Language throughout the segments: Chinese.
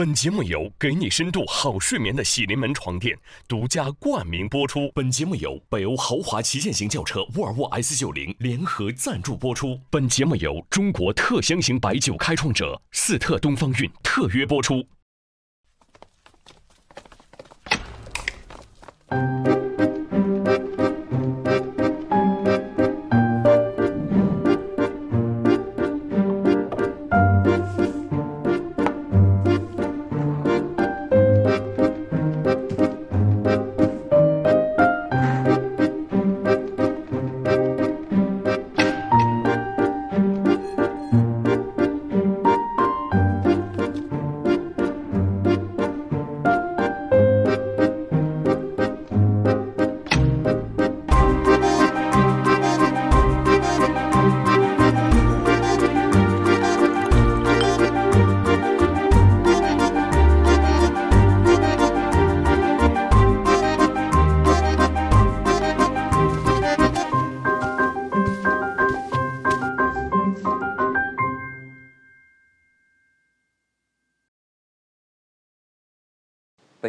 本节目由给你深度好睡眠的喜临门床垫独家冠名播出。本节目由北欧豪华旗舰型轿车沃尔沃 S 九零联合赞助播出。本节目由中国特香型白酒开创者四特东方韵特约播出。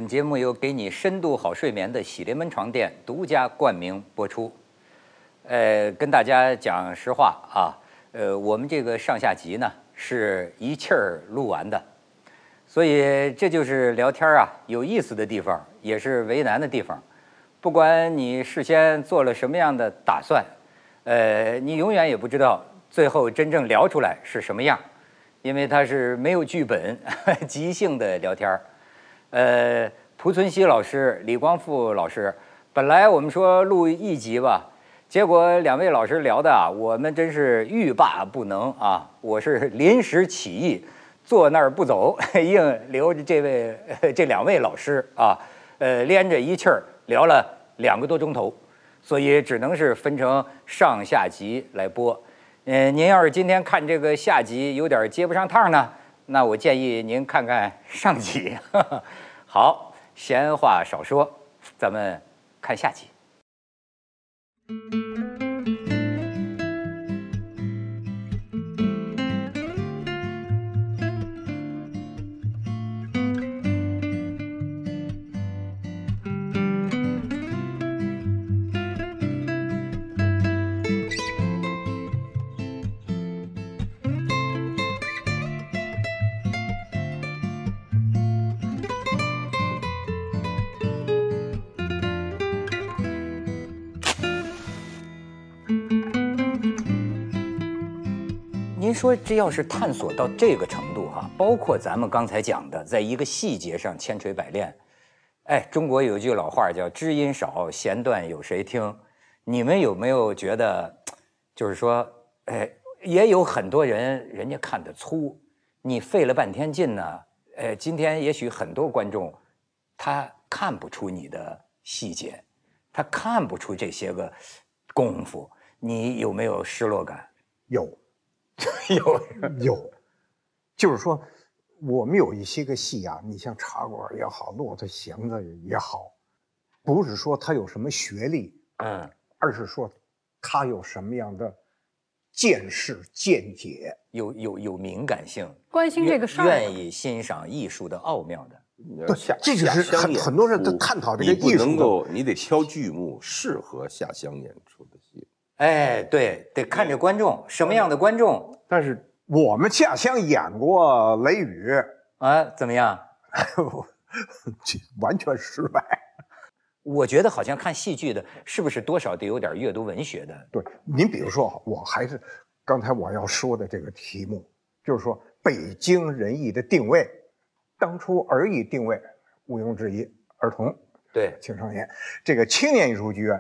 本节目由给你深度好睡眠的喜临门床垫独家冠名播出。呃，跟大家讲实话啊，呃，我们这个上下集呢是一气儿录完的，所以这就是聊天啊有意思的地方，也是为难的地方。不管你事先做了什么样的打算，呃，你永远也不知道最后真正聊出来是什么样，因为它是没有剧本、即兴的聊天儿。呃，濮存昕老师、李光复老师，本来我们说录一集吧，结果两位老师聊的啊，我们真是欲罢不能啊！我是临时起意，坐那儿不走，硬留着这位这两位老师啊，呃，连着一气儿聊了两个多钟头，所以只能是分成上下集来播。嗯，您要是今天看这个下集有点接不上趟呢？那我建议您看看上集。好，闲话少说，咱们看下集。说这要是探索到这个程度哈，包括咱们刚才讲的，在一个细节上千锤百炼。哎，中国有句老话叫“知音少，弦断有谁听”。你们有没有觉得，就是说，哎，也有很多人人家看得粗，你费了半天劲呢。呃，今天也许很多观众他看不出你的细节，他看不出这些个功夫，你有没有失落感？有。有有，就是说，我们有一些个戏啊，你像茶馆也好，骆驼祥子也好，不是说他有什么学历，嗯，而是说他有什么样的见识见解，有有有敏感性，关心这个事儿，愿意欣赏艺术的奥妙的。对，这就是很很多人都探讨这个艺术，能够你得挑剧目适合下乡演出的戏。哎，对，得看着观众什么样的观众。但是我们下乡演过《雷雨》啊，怎么样？完全失败。我觉得好像看戏剧的，是不是多少得有点阅读文学的？对，您比如说，我还是刚才我要说的这个题目，就是说北京人艺的定位，当初儿艺定位毋庸置疑，儿童对青少年，这个青年艺术剧院。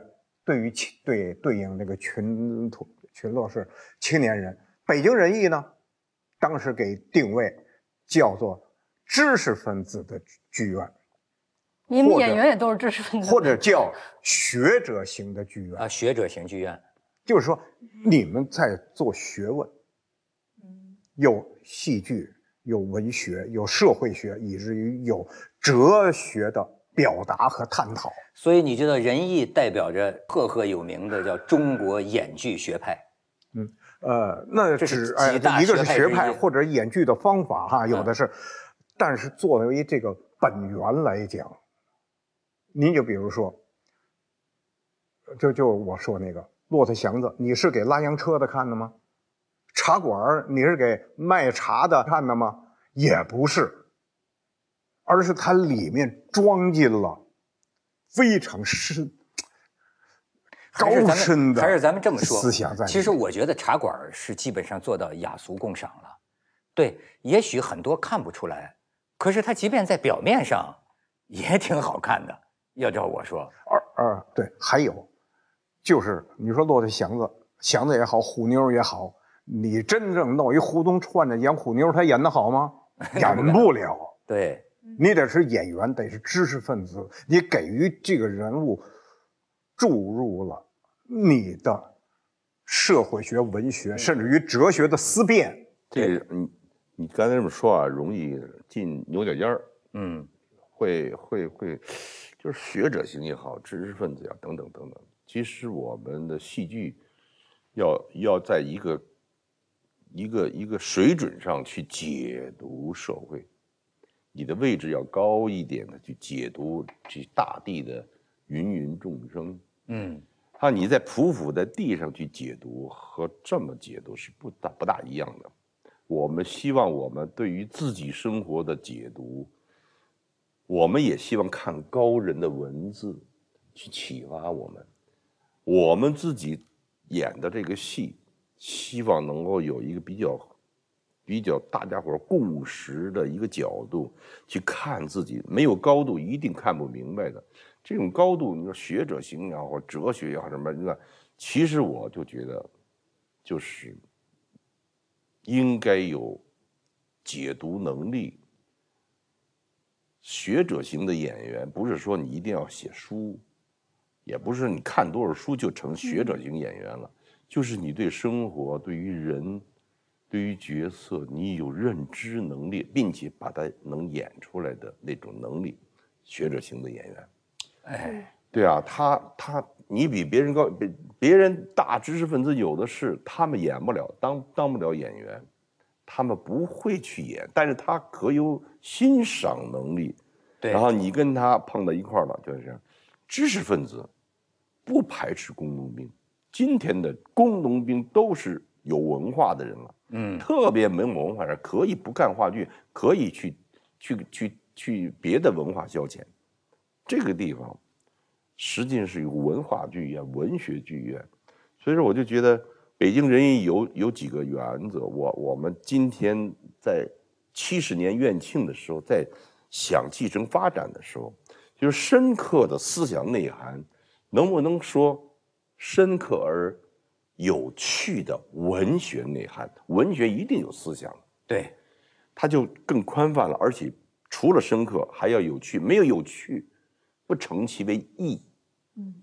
对于青对对应那个群土群落是青年人，北京人艺呢，当时给定位叫做知识分子的剧院。你们演员也都是知识分子，或者叫学者型的剧院啊，学者型剧院，就是说你们在做学问，嗯，有戏剧，有文学，有社会学，以至于有哲学的。表达和探讨，所以你知道仁义代表着赫赫有名的叫中国演剧学派，嗯呃，那只哎一个是学派或者演剧的方法哈，有的是但是作为这个本源来讲，您就比如说，就就我说那个骆驼祥子，你是给拉洋车的看的吗？茶馆你是给卖茶的看的吗？也不是，而是它里面装进了非常深、高深的，还是咱们这么说思想在。其实我觉得茶馆是基本上做到雅俗共赏了。对，也许很多看不出来，可是它即便在表面上也挺好看的。要照我说，二二对，还有就是你说骆驼祥子，祥子也好，虎妞也好。你真正弄一胡同串着演虎妞，他演得好吗？演不了。对，你得是演员，得是知识分子，你给予这个人物注入了你的社会学、文学，甚至于哲学的思辨。这个你你刚才这么说啊，容易进牛角尖儿。嗯，会会会，就是学者型也好，知识分子呀，等等等等。其实我们的戏剧要要在一个。一个一个水准上去解读社会，你的位置要高一点的去解读这大地的芸芸众生。嗯，啊，你在匍匐在地上去解读和这么解读是不大不大一样的。我们希望我们对于自己生活的解读，我们也希望看高人的文字去启发我们。我们自己演的这个戏。希望能够有一个比较、比较大家伙共识的一个角度去看自己，没有高度一定看不明白的。这种高度，你说学者型也好，或哲学也好，什么那其实我就觉得，就是应该有解读能力。学者型的演员，不是说你一定要写书，也不是你看多少书就成学者型演员了。就是你对生活、对于人、对于角色，你有认知能力，并且把它能演出来的那种能力，学者型的演员。哎，对啊，他他你比别人高，别别人大知识分子有的是，他们演不了，当当不了演员，他们不会去演，但是他可有欣赏能力。对，然后你跟他碰到一块了，就是这样，知识分子不排斥工农兵。今天的工农兵都是有文化的人了，嗯，特别没文化人可以不看话剧，可以去去去去别的文化消遣。这个地方实际上是有文化剧院、文学剧院，所以说我就觉得北京人艺有有几个原则。我我们今天在七十年院庆的时候，在想继承发展的时候，就是深刻的思想内涵，能不能说？深刻而有趣的文学内涵，文学一定有思想，对，它就更宽泛了。而且除了深刻，还要有趣。没有有趣，不成其为艺。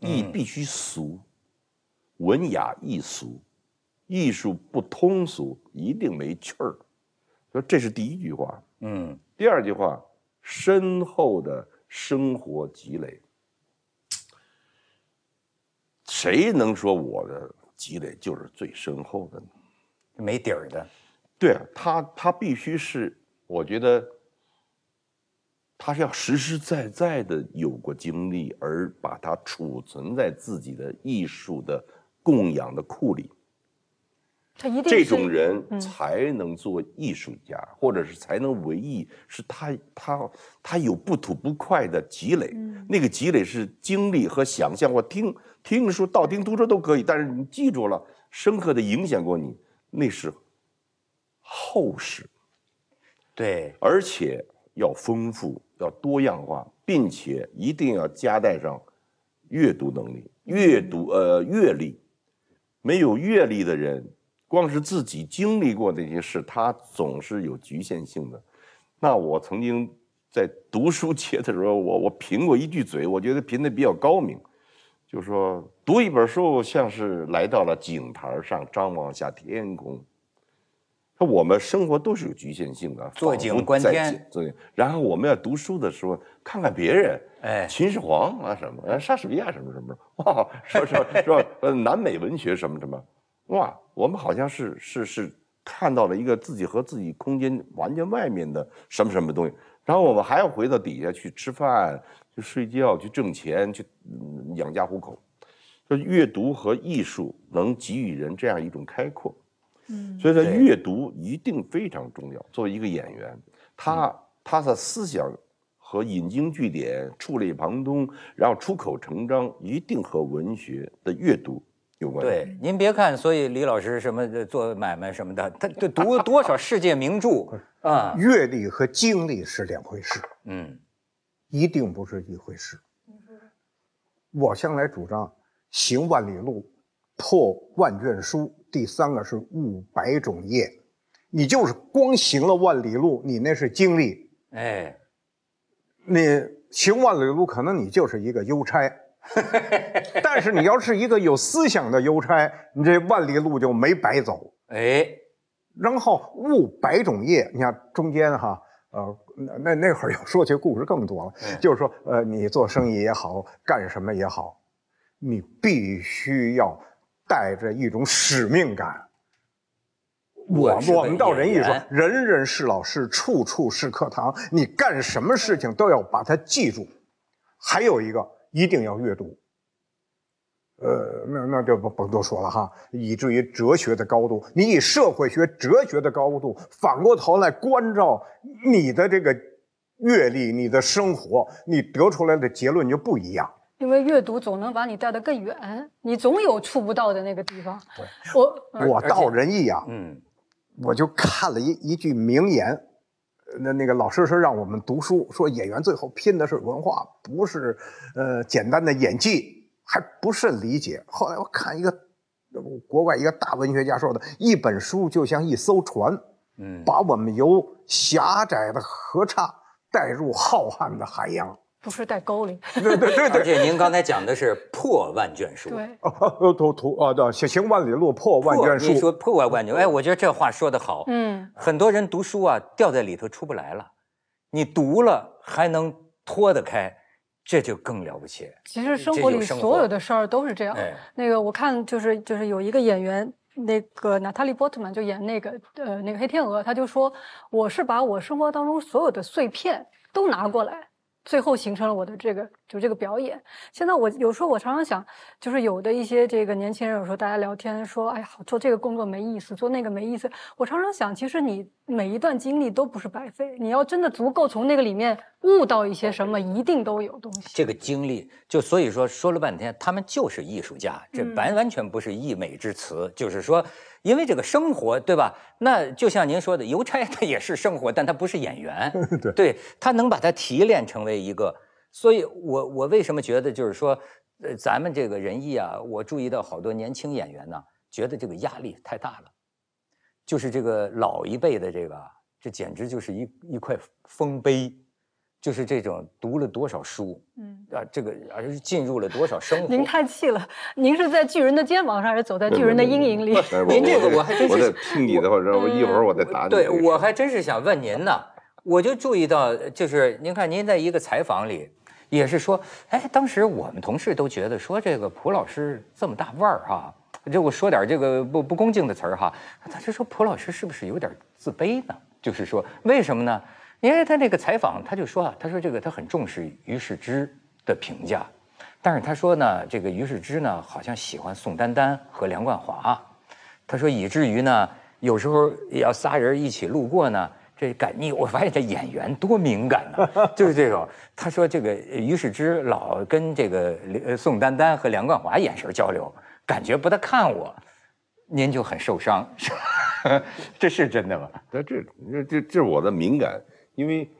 艺必须俗，文雅艺俗，艺术不通俗，一定没趣儿。说这是第一句话。嗯，第二句话，深厚的生活积累。谁能说我的积累就是最深厚的？没底儿的。对啊，他他必须是，我觉得他是要实实在在的有过经历，而把它储存在自己的艺术的供养的库里。他一定这种人才能做艺术家，或者是才能为艺，是他他他有不吐不快的积累。那个积累是经历和想象或听。听书、道听途说都可以，但是你记住了，深刻的影响过你，那是厚实。对，而且要丰富，要多样化，并且一定要加带上阅读能力、阅读呃阅历。没有阅历的人，光是自己经历过那些事，他总是有局限性的。那我曾经在读书节的时候，我我贫过一句嘴，我觉得贫的比较高明。就说读一本书，像是来到了井台上张望下天空。那我们生活都是有局限性的，坐井观天。对，然后我们要读书的时候，看看别人，哎，秦始皇啊什么，莎士比亚什么什么，哇，说说说呃南美文学什么什么，哇，我们好像是是是看到了一个自己和自己空间完全外面的什么什么东西，然后我们还要回到底下去吃饭、去睡觉、去挣钱、去养家糊口。说阅读和艺术能给予人这样一种开阔，嗯，所以说阅读一定非常重要。作为一个演员，他他的思想和引经据典、触类旁通，然后出口成章，一定和文学的阅读有关。对，您别看，所以李老师什么做买卖什么的，他这读多少世界名著啊？阅历和经历是两回事，嗯，一定不是一回事。我向来主张。行万里路，破万卷书。第三个是悟百种业，你就是光行了万里路，你那是经历。哎，你行万里路，可能你就是一个邮差，但是你要是一个有思想的邮差，你这万里路就没白走。哎，然后悟百种业，你看中间哈，呃，那那会儿要说起故事更多了，就是说，呃，你做生意也好，干什么也好。你必须要带着一种使命感。我我们到人艺说，人人是老师，处处是课堂。你干什么事情都要把它记住。还有一个，一定要阅读。呃，那那就不甭多说了哈。以至于哲学的高度，你以社会学、哲学的高度，反过头来关照你的这个阅历、你的生活，你得出来的结论就不一样。因为阅读总能把你带得更远，你总有触不到的那个地方。我我道仁义啊，嗯，我就看了一一句名言，那那个老师说让我们读书，说演员最后拼的是文化，不是呃简单的演技，还不甚理解。后来我看一个国外一个大文学家说的，一本书就像一艘船，嗯，把我们由狭窄的河岔带入浩瀚的海洋。不是带沟里，对对对对。而且您刚才讲的是破万卷书，对，哦，图图啊，对，行行万里路，破万卷书。你说破万卷书，哎，我觉得这话说得好。嗯，很多人读书啊，掉在里头出不来了，你读了还能脱得开，这就更了不起。其实生活里所有的事儿都是这样。那个我看就是就是有一个演员，那个娜塔莉波特曼就演那个呃那个黑天鹅，他就说我是把我生活当中所有的碎片都拿过来。最后形成了我的这个就这个表演。现在我有时候我常常想，就是有的一些这个年轻人，有时候大家聊天说，哎呀，做这个工作没意思，做那个没意思。我常常想，其实你每一段经历都不是白费。你要真的足够从那个里面悟到一些什么，一定都有东西。这个经历，就所以说说了半天，他们就是艺术家，这完完全不是溢美之词，就是说。因为这个生活，对吧？那就像您说的，邮差他也是生活，但他不是演员。对，对他能把它提炼成为一个。所以我我为什么觉得就是说，呃，咱们这个仁义啊，我注意到好多年轻演员呢，觉得这个压力太大了。就是这个老一辈的这个，这简直就是一一块丰碑。就是这种读了多少书，嗯啊，这个而是进入了多少生活。您太气了，您是在巨人的肩膀上，还是走在巨人的阴影里？您这个我还真是，我在听你的话，我一会儿我再答你。对我还真是想问您呢，我就注意到，就是您看您在一个采访里，也是说，哎，当时我们同事都觉得说这个蒲老师这么大腕儿哈，这我说点这个不不恭敬的词儿哈，他就说蒲老师是不是有点自卑呢？就是说为什么呢？因为他那个采访，他就说啊，他说这个他很重视于世之的评价，但是他说呢，这个于世之呢，好像喜欢宋丹丹和梁冠华，他说以至于呢，有时候要仨人一起路过呢，这感你我发现这演员多敏感呢，就是这种。他说这个于世之老跟这个宋丹丹和梁冠华眼神交流，感觉不太看我，您就很受伤，这是真的吗？这这这这是我的敏感。因为，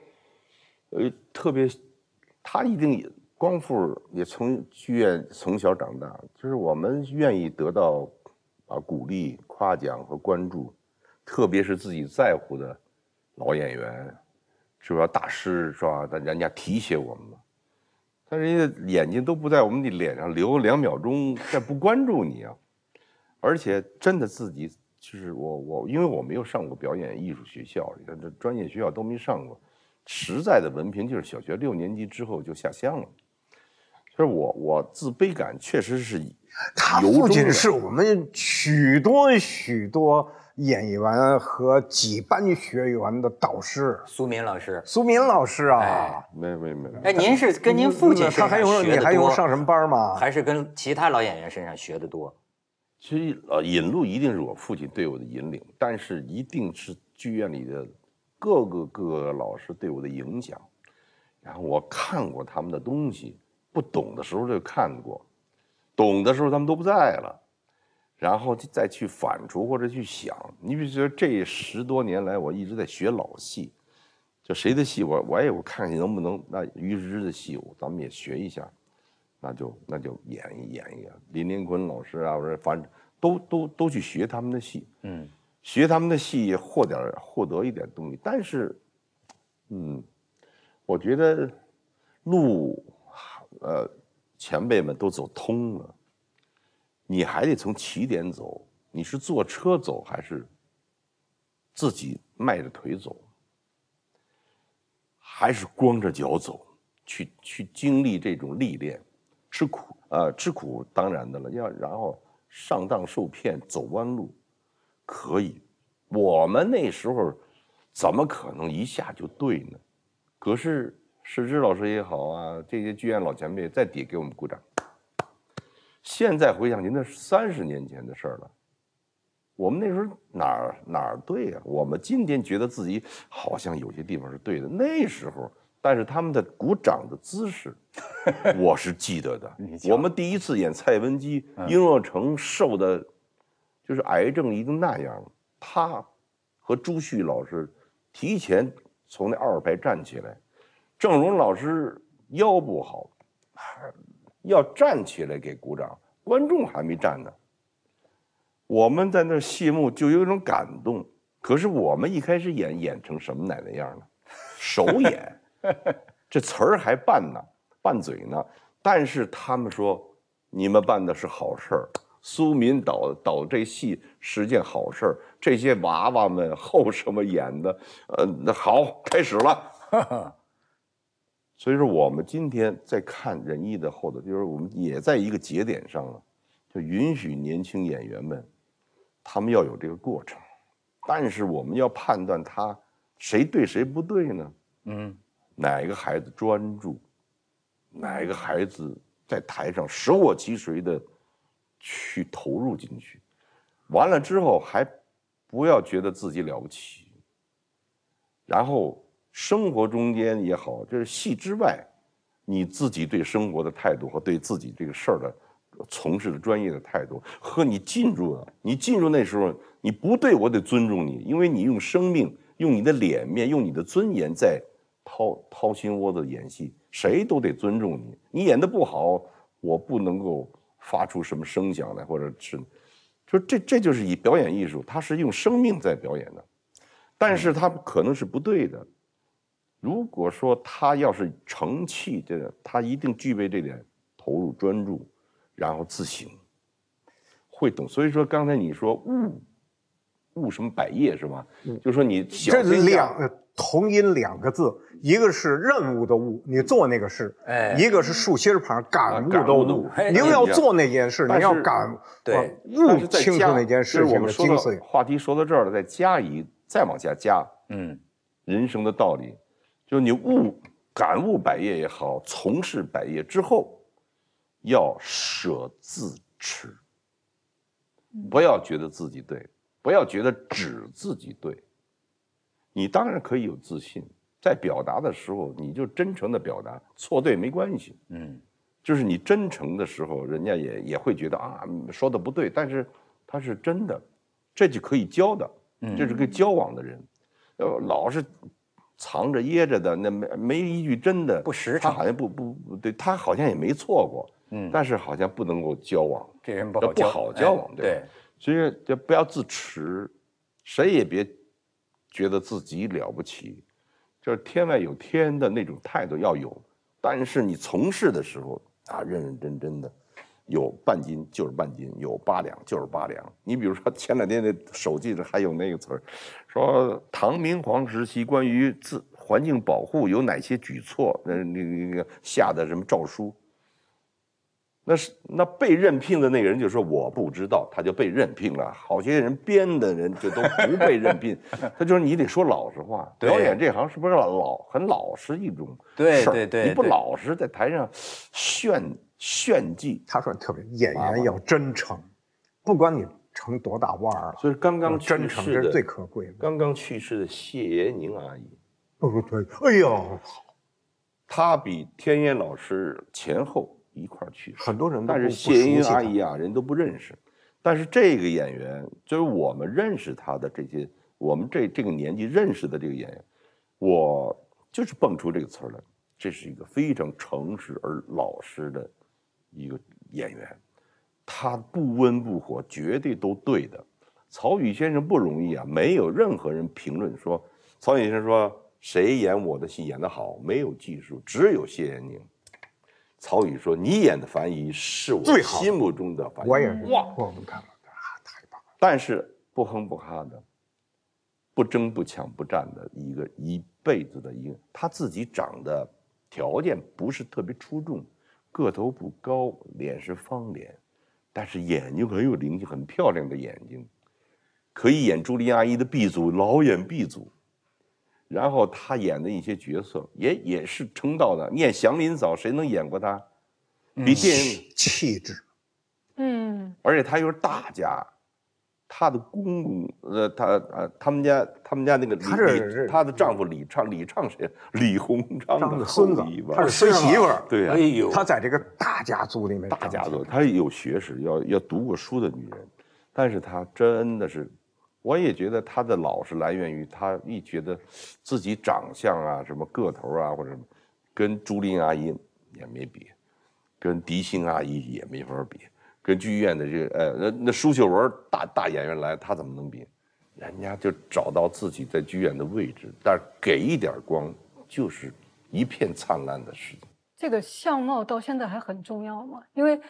呃，特别，他一定也光复也从剧院从小长大，就是我们愿意得到啊鼓励、夸奖和关注，特别是自己在乎的老演员，是吧？大师是吧？但人家提携我们嘛，但人家眼睛都不在我们的脸上留两秒钟，在不关注你啊，而且真的自己。就是我我，因为我没有上过表演艺术学校，你看这专业学校都没上过，实在的文凭就是小学六年级之后就下乡了。就是我我自卑感确实是，他不仅是我们许多许多演员和几班学员的导师苏民老师。苏民老师啊，没没没。哎，您是跟您父亲身上学的多？你还用上什么班吗？还是跟其他老演员身上学的多？其实呃，引路一定是我父亲对我的引领，但是一定是剧院里的各个各个老师对我的影响。然后我看过他们的东西，不懂的时候就看过，懂的时候他们都不在了，然后再去反刍或者去想。你比如说这十多年来，我一直在学老戏，就谁的戏我我也我看看能不能那于之的戏，咱们也学一下，那就那就演一演一演。林连坤老师啊，我说反正都都都去学他们的戏，嗯，学他们的戏获点获得一点东西，但是，嗯。我觉得路，呃，前辈们都走通了，你还得从起点走。你是坐车走还是自己迈着腿走，还是光着脚走？去去经历这种历练，吃苦啊，吃苦当然的了。要然后上当受骗，走弯路，可以。我们那时候怎么可能一下就对呢？可是，石之老师也好啊，这些剧院老前辈在底给我们鼓掌。现在回想，您那是三十年前的事儿了。我们那时候哪儿哪儿对呀？我们今天觉得自己好像有些地方是对的。那时候，但是他们的鼓掌的姿势，我是记得的。我们第一次演蔡文姬，殷若成瘦的，就是癌症已经那样了，他和朱旭老师提前。从那二排站起来，郑荣老师腰不好，要站起来给鼓掌，观众还没站呢。我们在那谢幕就有一种感动，可是我们一开始演演成什么奶奶样了？首演，这词儿还拌呢，拌嘴呢。但是他们说你们办的是好事儿。苏民导导这戏是件好事儿，这些娃娃们后什么演的，呃，那好，开始了。所以说，我们今天在看仁义的后头，就是我们也在一个节点上了，就允许年轻演员们，他们要有这个过程，但是我们要判断他谁对谁不对呢？嗯，哪一个孩子专注，哪一个孩子在台上舍我其谁的。去投入进去，完了之后还不要觉得自己了不起。然后生活中间也好，就是戏之外，你自己对生活的态度和对自己这个事儿的从事的专业的态度，和你进入了，你进入那时候你不对我得尊重你，因为你用生命、用你的脸面、用你的尊严在掏掏心窝子演戏，谁都得尊重你。你演的不好，我不能够。发出什么声响来，或者是，就这这就是以表演艺术，它是用生命在表演的，但是它可能是不对的。如果说他要是成器，这个他一定具备这点投入、专注，然后自省，会懂。所以说刚才你说悟悟什么百业是吧？就说你小这两同音两个字。一个是任务的务，你做那个事；哎，一个是竖心旁感悟的悟。您要做那件事，你要感对悟清楚那件事情的精髓。话题说到这儿了，再加一，再往下加，嗯，人生的道理，就是你悟感悟百业也好，从事百业之后，要舍自持，不要觉得自己对，不要觉得只自己对，你当然可以有自信。在表达的时候，你就真诚的表达，错对没关系。嗯，就是你真诚的时候，人家也也会觉得啊，说的不对，但是他是真的，这就可以交的。嗯，这是个交往的人，呃，老是藏着掖着的，那没没一句真的，不实诚，他好像不不不对，他好像也没错过。嗯，但是好像不能够交往，这人不好不好交往，对。所以就不要自持，谁也别觉得自己了不起。就是天外有天的那种态度要有，但是你从事的时候啊，认认真真的，有半斤就是半斤，有八两就是八两。你比如说前两天那手机上还有那个词儿，说唐明皇时期关于自环境保护有哪些举措？那那那个下的什么诏书？那是那被任聘的那个人就说我不知道，他就被任聘了。好些人编的人就都不被任聘，他就说你得说老实话。表演这行是不是老很老实一种对对对，你不老实，在台上炫炫技。他说特别演员要真诚，不管你成多大腕儿了。所以刚刚真诚这是最可贵的。刚刚去世的谢延宁阿姨，不哦对，哎呦好，她比天烟老师前后。一块儿去，很多人，但是谢英阿姨啊，人都不认识。但是这个演员，就是我们认识他的这些，我们这这个年纪认识的这个演员，我就是蹦出这个词儿来，这是一个非常诚实而老实的一个演员。他不温不火，绝对都对的。曹禺先生不容易啊，没有任何人评论说曹禺先生说谁演我的戏演得好，没有技术，只有谢延宁。曹禺说：“你演的樊姨是我心目中的樊姨，我也是哇，我们看了啊，太棒了。但是不哼不哈的，不争不抢不战的一个一辈子的一个，他自己长得条件不是特别出众，个头不高，脸是方脸，但是眼睛很有灵气，很漂亮的眼睛，可以演朱莉阿姨的 B 组，老演 B 组。”然后他演的一些角色也也是称道的。你演祥林嫂，谁能演过他？比电影气质，嗯。而且他又是大家，他的公公，呃，他呃，他们家他们家那个他是他的丈夫李畅，李畅谁？李鸿章的孙子，他是孙媳妇儿。对呀，哎呦，他在这个大家族里面，大家族，他有学识，要要读过书的女人，但是他真的是。我也觉得他的老是来源于他一觉得自己长相啊，什么个头啊，或者什么，跟朱琳阿姨也没比，跟狄星阿姨也没法比，跟剧院的这个呃那那舒秀文大大演员来，他怎么能比？人家就找到自己在剧院的位置，但是给一点光，就是一片灿烂的世界。这个相貌到现在还很重要吗？因为。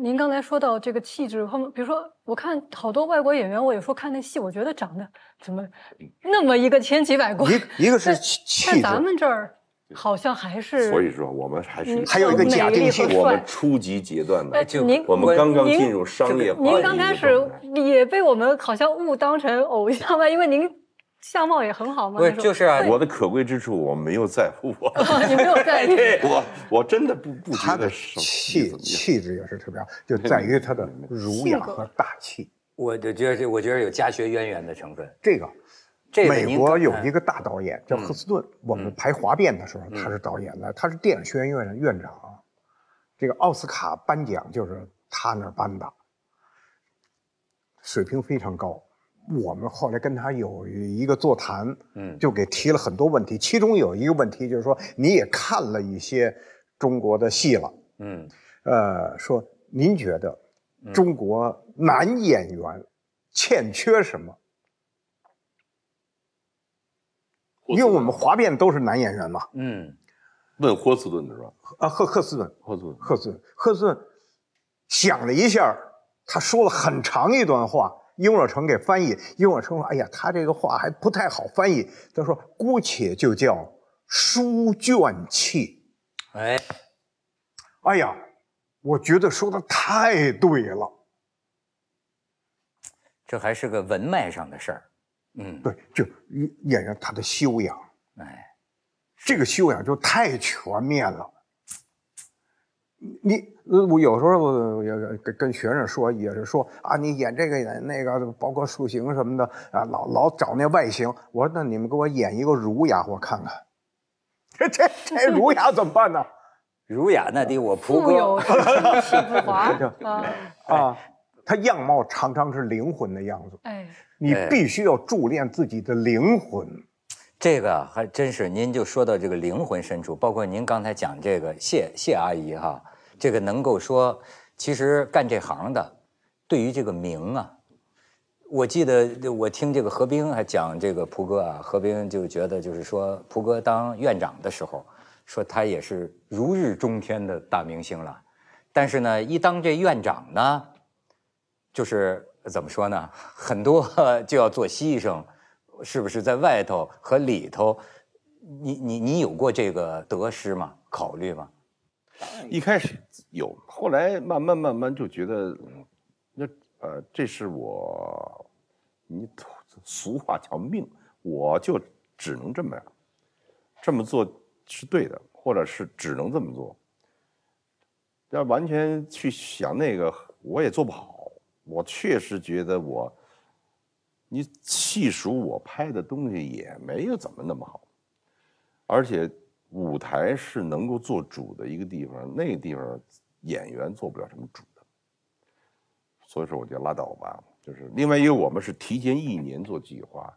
您刚才说到这个气质，后面比如说，我看好多外国演员，我有时候看那戏，我觉得长得怎么那么一个千奇百怪。一一个是气质，咱们这儿好像还是。所以说，我们还是还有一个假定性。我们初级阶段的，就您我们刚刚进入商业化。您刚开始也被我们好像误当成偶像吧？因为您。相貌也很好吗？不是，就是啊，我的可贵之处我没有在乎我，你没有在意我，我真的不不觉得气气质也是特别好，就在于他的儒雅和大气。我就觉得这，我觉得有家学渊源的成分。这个，美国有一个大导演叫赫斯顿，我们排《华变》的时候他是导演的，他是电影学院院院长，这个奥斯卡颁奖就是他那儿颁的，水平非常高。我们后来跟他有一个座谈，嗯，就给提了很多问题，其中有一个问题就是说，你也看了一些中国的戏了，嗯，呃，说您觉得中国男演员欠缺什么？因为我们华变都是男演员嘛，嗯，问霍斯顿的是吧？啊，赫赫斯顿，赫斯顿，赫斯顿，赫斯顿想了一下，他说了很长一段话。雍若成给翻译，雍若成说：“哎呀，他这个话还不太好翻译。”他说：“姑且就叫书卷气。”哎，哎呀，我觉得说的太对了。这还是个文脉上的事儿。嗯，对，就演员他的修养，哎，这个修养就太全面了。你。呃，我有时候我也跟跟学生说，也是说啊，你演这个演那个，包括塑形什么的啊，老老找那外形。我说那你们给我演一个儒雅，我看看。这这这儒雅怎么办呢？儒雅那得我仆哥。啊啊，他样貌常常是灵魂的样子。哎，你必须要铸炼自己的灵魂。这个还真是，您就说到这个灵魂深处，包括您刚才讲这个谢谢阿姨哈。这个能够说，其实干这行的，对于这个名啊，我记得我听这个何冰还讲这个蒲哥啊，何冰就觉得就是说，蒲哥当院长的时候，说他也是如日中天的大明星了，但是呢，一当这院长呢，就是怎么说呢，很多 就要做牺牲，是不是在外头和里头，你你你有过这个得失吗？考虑吗？一开始有，后来慢慢慢慢就觉得，那呃，这是我，你俗话叫命，我就只能这么样，这么做是对的，或者是只能这么做。要完全去想那个，我也做不好。我确实觉得我，你细数我拍的东西也没有怎么那么好，而且。舞台是能够做主的一个地方，那个地方演员做不了什么主的，所以说我就拉倒吧。就是另外一个，我们是提前一年做计划，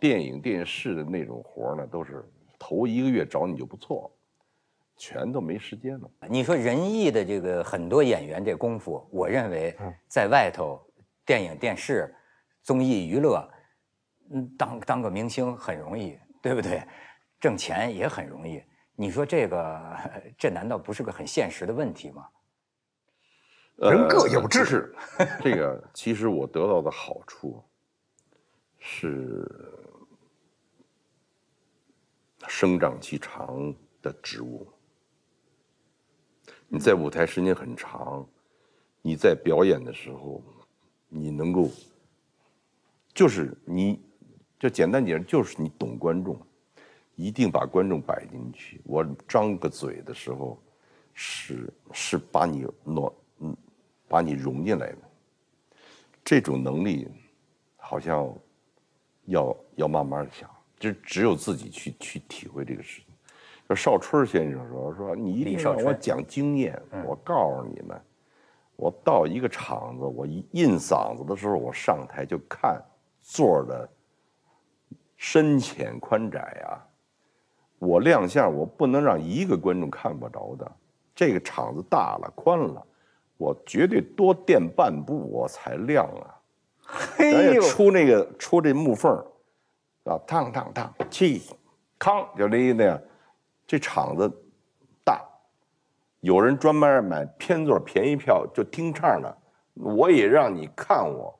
电影电视的那种活呢，都是头一个月找你就不错，全都没时间了。你说仁义的这个很多演员这功夫，我认为在外头电影电视、综艺娱乐，嗯，当当个明星很容易，对不对？挣钱也很容易。你说这个，这难道不是个很现实的问题吗？人各有志。这个其实我得到的好处是生长期长的植物。你在舞台时间很长，你在表演的时候，你能够，就是你，就简单点，就是你懂观众。一定把观众摆进去。我张个嘴的时候，是是把你挪，嗯，把你融进来的。这种能力，好像要要慢慢想，就只有自己去去体会这个事情。就邵春先生说说你一定要我讲经验。我告诉你们，我到一个场子，我一印嗓子的时候，我上台就看座的深浅宽窄啊。我亮相，我不能让一个观众看不着的。这个场子大了、宽了，我绝对多垫半步，我才亮啊！咱也出那个出这木缝啊，烫烫烫，气，康，就那那样。这场子大，有人专门买偏座便宜票就听唱的，我也让你看我，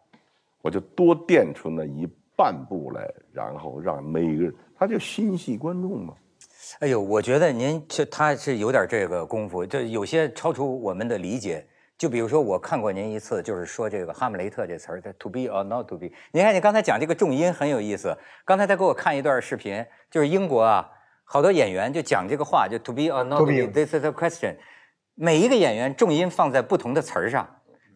我就多垫出那一半步来，然后让每个人他就心系观众嘛。哎呦，我觉得您这他是有点这个功夫，这有些超出我们的理解。就比如说，我看过您一次，就是说这个哈姆雷特这词儿，to be or not to be。您看，你刚才讲这个重音很有意思。刚才他给我看一段视频，就是英国啊，好多演员就讲这个话，就 to be or not to be，this is a question。每一个演员重音放在不同的词儿上，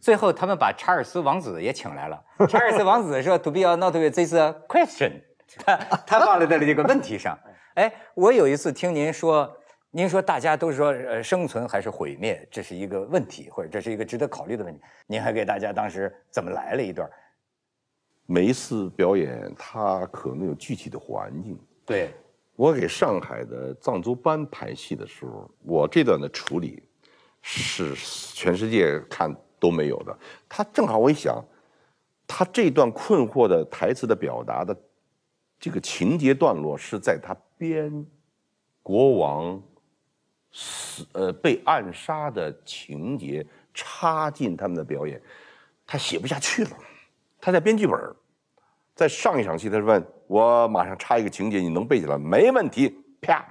最后他们把查尔斯王子也请来了。查尔斯王子说 to be or not to be，this a question。他他放在了这个问题上。哎，我有一次听您说，您说大家都说呃生存还是毁灭，这是一个问题，或者这是一个值得考虑的问题。您还给大家当时怎么来了一段？每一次表演，它可能有具体的环境。对，我给上海的藏族班排戏的时候，我这段的处理是全世界看都没有的。他正好我一想，他这段困惑的台词的表达的这个情节段落是在他。编国王死呃被暗杀的情节插进他们的表演，他写不下去了。他在编剧本，在上一场戏，他问我马上插一个情节，你能背起来？没问题，啪，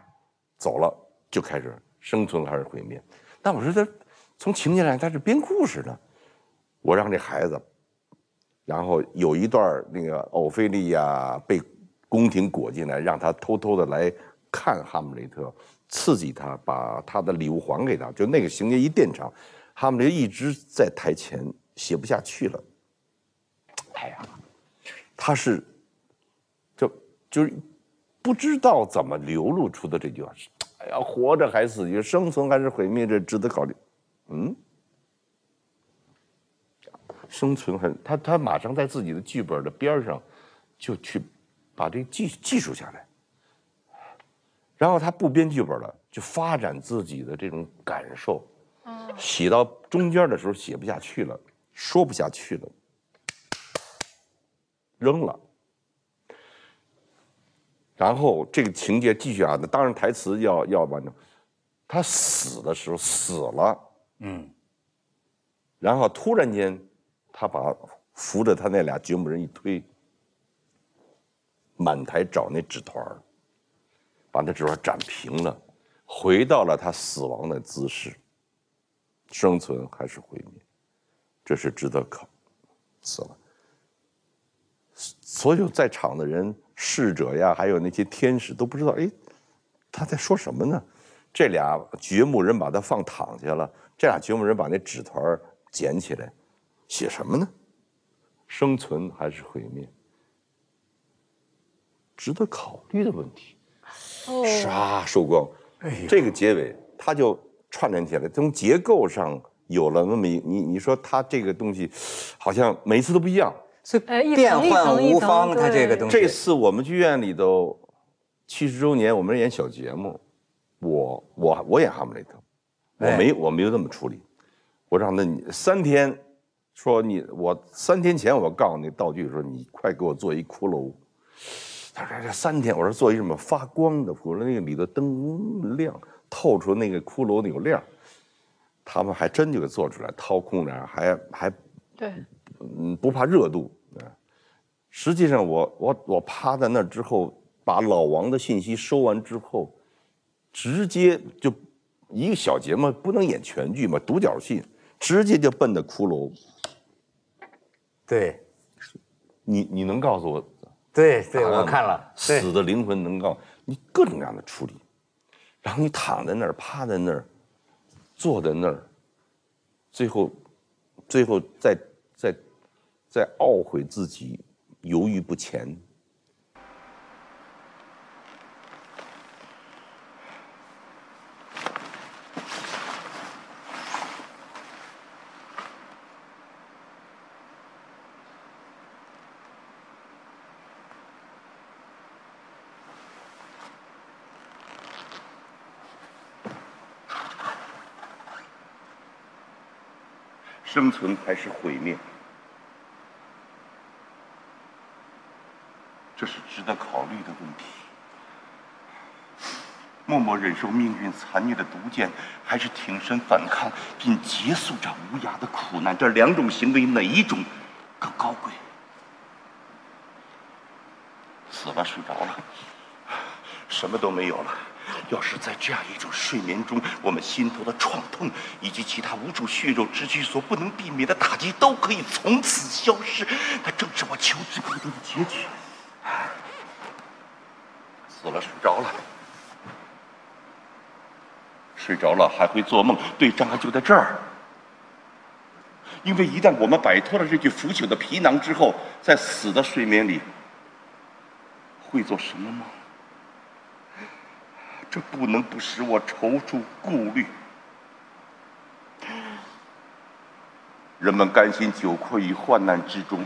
走了，就开始生存还是毁灭？但我说他从情节来，他是编故事的。我让这孩子，然后有一段那个欧菲利亚被。宫廷裹进来，让他偷偷的来看哈姆雷特，刺激他，把他的礼物还给他。就那个情节一垫场，哈姆雷特一直在台前写不下去了。哎呀，他是就就是不知道怎么流露出的这句话是：哎呀，活着还是死，生存还是毁灭，这值得考虑。嗯，生存很，他他马上在自己的剧本的边上就去。把这记记述下来，然后他不编剧本了，就发展自己的这种感受。写到中间的时候写不下去了，说不下去了，扔了。然后这个情节继续啊，那当然台词要要完整。他死的时候死了，嗯。然后突然间，他把扶着他那俩掘墓人一推。满台找那纸团把那纸团展平了，回到了他死亡的姿势。生存还是毁灭？这是值得考。死了，所有在场的人，逝者呀，还有那些天使都不知道，哎，他在说什么呢？这俩掘墓人把他放躺下了，这俩掘墓人把那纸团捡起来，写什么呢？生存还是毁灭？值得考虑的问题。唰，收光。哎这个结尾，它就串联起来，从结构上有了那么一你你说它这个东西，好像每次都不一样，所以变幻无方。它这个东西，这次我们剧院里头七十周年，我们演小节目，我我我演哈姆雷特，我没我没有这么处理，我让那你三天，说你我三天前我告诉那道具说你快给我做一骷髅。他说：“这三天，我说做一什么发光的骷髅，那个里头灯亮，透出那个骷髅那有亮。他们还真就给做出来，掏空点还还对，嗯，不怕热度啊。实际上，我我我趴在那之后，把老王的信息收完之后，直接就一个小节目不能演全剧嘛，独角戏，直接就奔着骷髅。对，你你能告诉我？”对对，我看了死的灵魂能告你各种各样的处理，然后你躺在那儿，趴在那儿，坐在那儿，最后，最后再再再懊悔自己犹豫不前。生存还是毁灭？这是值得考虑的问题。默默忍受命运残虐的毒箭，还是挺身反抗并结束这无涯的苦难？这两种行为哪一种更高贵？死了，睡着了，什么都没有了。要是在这样一种睡眠中，我们心头的创痛以及其他无数血肉之躯所不能避免的打击都可以从此消失，那正是我求之不得的结局。死了，睡着了，睡着了还会做梦，对障碍就在这儿。因为一旦我们摆脱了这具腐朽的皮囊之后，在死的睡眠里会做什么梦？这不能不使我踌躇顾虑。人们甘心久困于患难之中，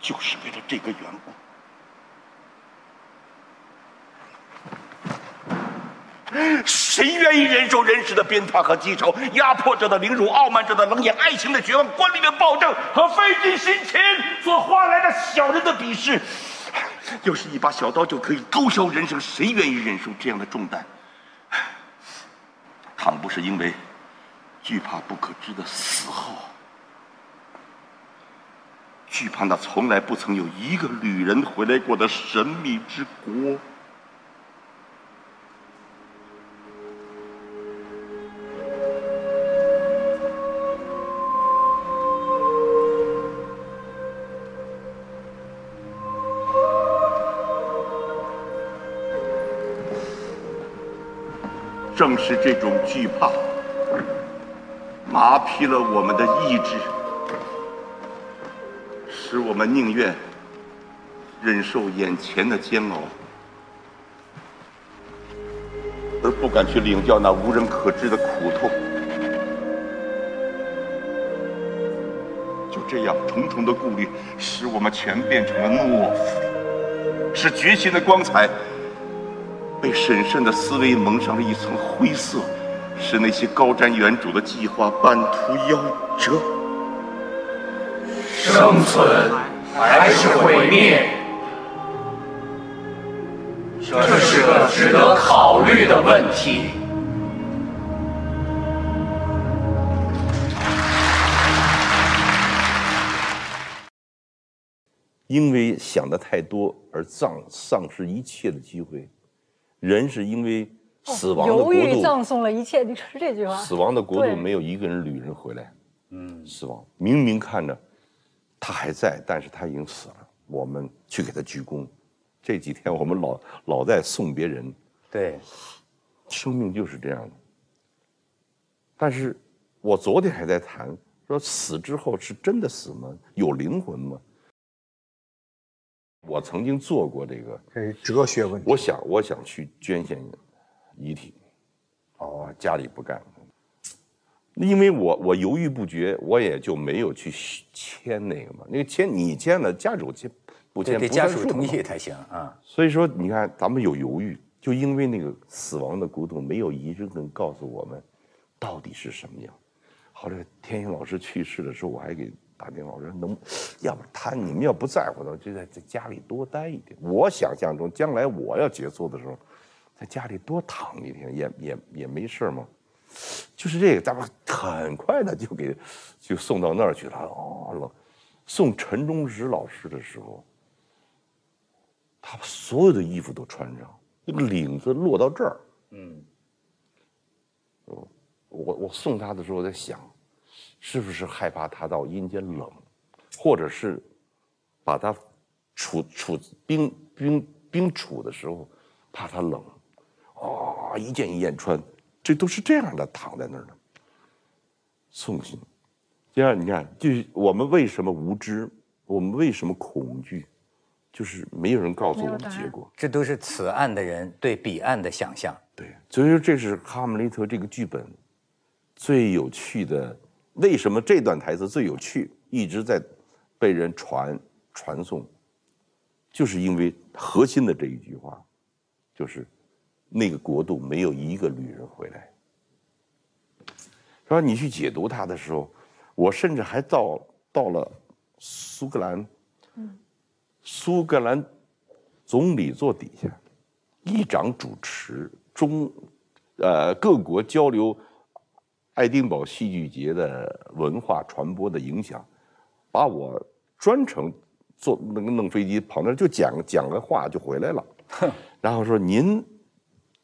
就是为了这个缘故。谁愿意忍受人世的鞭挞和讥嘲，压迫者的凌辱，傲慢者的冷眼，爱情的绝望，官吏的暴政和费尽心情所换来的小人的鄙视？要是一把小刀就可以勾销人生，谁愿意忍受这样的重担？倘不是因为惧怕不可知的死后，惧怕那从来不曾有一个旅人回来过的神秘之国。正是这种惧怕，麻痹了我们的意志，使我们宁愿忍受眼前的煎熬，而不敢去领教那无人可知的苦痛。就这样，重重的顾虑使我们全变成了懦夫，使决心的光彩。被审慎的思维蒙上了一层灰色，使那些高瞻远瞩的计划半途夭折。生存还是毁灭？这是个值得考虑的问题。因为想的太多而丧丧失一切的机会。人是因为死亡的国度，犹豫葬送了一切，你是这句话。死亡的国度没有一个人旅人回来，嗯，死亡明明看着他还在，但是他已经死了。我们去给他鞠躬。这几天我们老老在送别人，对，生命就是这样的。但是我昨天还在谈，说死之后是真的死吗？有灵魂吗？我曾经做过这个，这是哲学问题。我想，我想去捐献遗体，哦，家里不干，因为我我犹豫不决，我也就没有去签那个嘛。那个签你签了，家属签不签？得家属同意才行啊。所以说，你看咱们有犹豫，就因为那个死亡的骨头没有一个人告诉我们到底是什么样。后来天星老师去世的时候，我还给。打电话我说能，要不他你们要不在乎的，就在在家里多待一点。我想象中将来我要结束的时候，在家里多躺一天也也也没事嘛。就是这个，咱们很快的就给就送到那儿去了。哦，送陈忠实老师的时候，他把所有的衣服都穿上，那个领子落到这儿。嗯，我我送他的时候在想。是不是害怕他到阴间冷，或者是把他处处冰冰冰处的时候，怕他冷，啊，一件一件穿，这都是这样的，躺在那儿的。送行，第二，你看，就是我们为什么无知，我们为什么恐惧，就是没有人告诉我们结果。这都是此岸的人对彼岸的想象。对，所以说这是《哈姆雷特》这个剧本最有趣的。为什么这段台词最有趣，一直在被人传传颂，就是因为核心的这一句话，就是那个国度没有一个旅人回来。说你去解读它的时候，我甚至还到到了苏格兰，苏格兰总理座底下，议长主持中，呃，各国交流。爱丁堡戏剧节的文化传播的影响，把我专程坐那个弄飞机跑那儿就讲讲个话就回来了，然后说您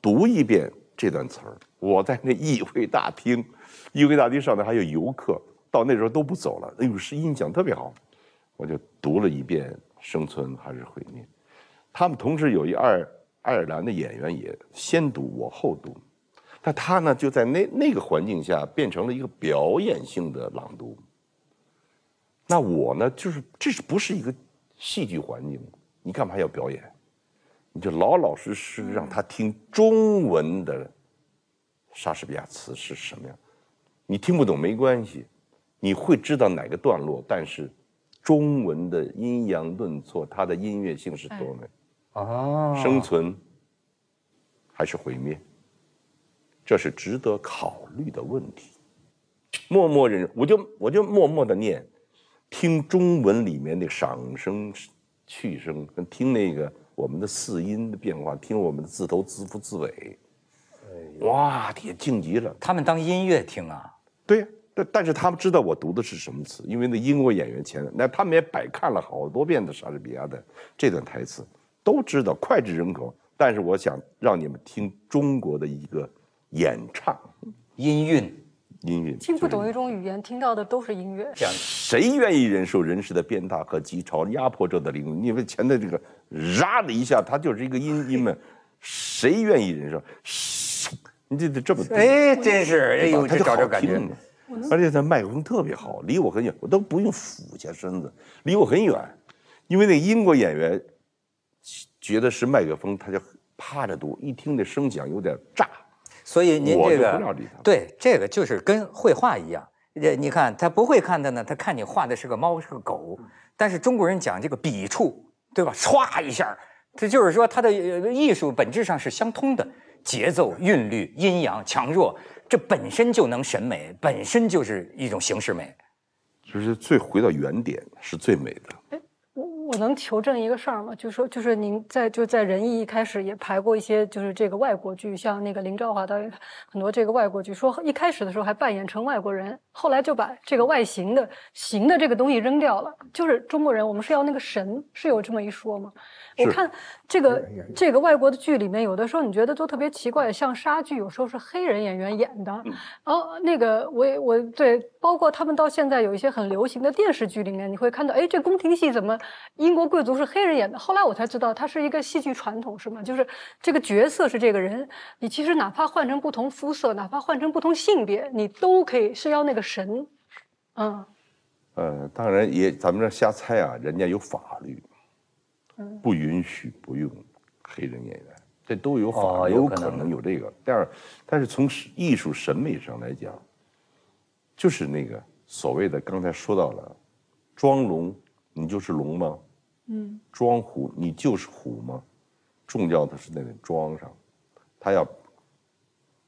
读一遍这段词儿。我在那议会大厅，议会大厅上面还有游客，到那时候都不走了。哎呦，是印象特别好，我就读了一遍《生存还是毁灭》。他们同时有一爱爱尔兰的演员也先读，我后读。那他呢，就在那那个环境下变成了一个表演性的朗读。那我呢，就是这是不是一个戏剧环境？你干嘛要表演？你就老老实实让他听中文的莎士比亚词是什么样。你听不懂没关系，你会知道哪个段落，但是中文的阴阳顿挫，它的音乐性是多美啊！生存还是毁灭？这是值得考虑的问题。默默忍，我就我就默默的念，听中文里面的赏声、去声，跟听那个我们的四音的变化，听我们的字头、字符、字尾，哇，也静极了。他们当音乐听啊？对呀，但但是他们知道我读的是什么词，因为那英国演员前，那他们也百看了好多遍的莎士比亚的这段台词，都知道脍炙人口。但是我想让你们听中国的一个。演唱，音韵，音韵，听不懂一种语言，听到的都是音乐。谁愿意忍受人世的鞭打和急潮压迫着的灵魂？因为前的这个“啦”的一下，它就是一个音音嘛。谁愿意忍受？你这得这么哎，真是哎呦，他就好感觉。而且他麦克风特别好，离我很远，我都不用俯下身子，离我很远。因为那英国演员觉得是麦克风，他就趴着读，一听那声响有点炸。所以您这个对这个就是跟绘画一样，呃，你看他不会看的呢，他看你画的是个猫是个狗，但是中国人讲这个笔触，对吧？唰一下，这就是说他的艺术本质上是相通的，节奏、韵律、阴阳、强弱，这本身就能审美，本身就是一种形式美，就是最回到原点是最美的。我我能求证一个事儿吗？就是说，就是您在就在仁义一开始也排过一些就是这个外国剧，像那个林兆华导演很多这个外国剧，说一开始的时候还扮演成外国人，后来就把这个外形的形的这个东西扔掉了，就是中国人，我们是要那个神，是有这么一说吗？我看这个这个外国的剧里面，有的时候你觉得都特别奇怪，像莎剧有时候是黑人演员演的，哦，那个我我对，包括他们到现在有一些很流行的电视剧里面，你会看到，哎，这宫廷戏怎么英国贵族是黑人演的？后来我才知道，它是一个戏剧传统，是吗？就是这个角色是这个人，你其实哪怕换成不同肤色，哪怕换成不同性别，你都可以是要那个神，嗯，呃，当然也咱们这瞎猜啊，人家有法律。不允许不用黑人演员，这都有法，有可能有这个。第二，但是从艺术审美上来讲，就是那个所谓的刚才说到了，装龙，你就是龙吗？嗯。装虎，你就是虎吗？重要的是那个装上，他要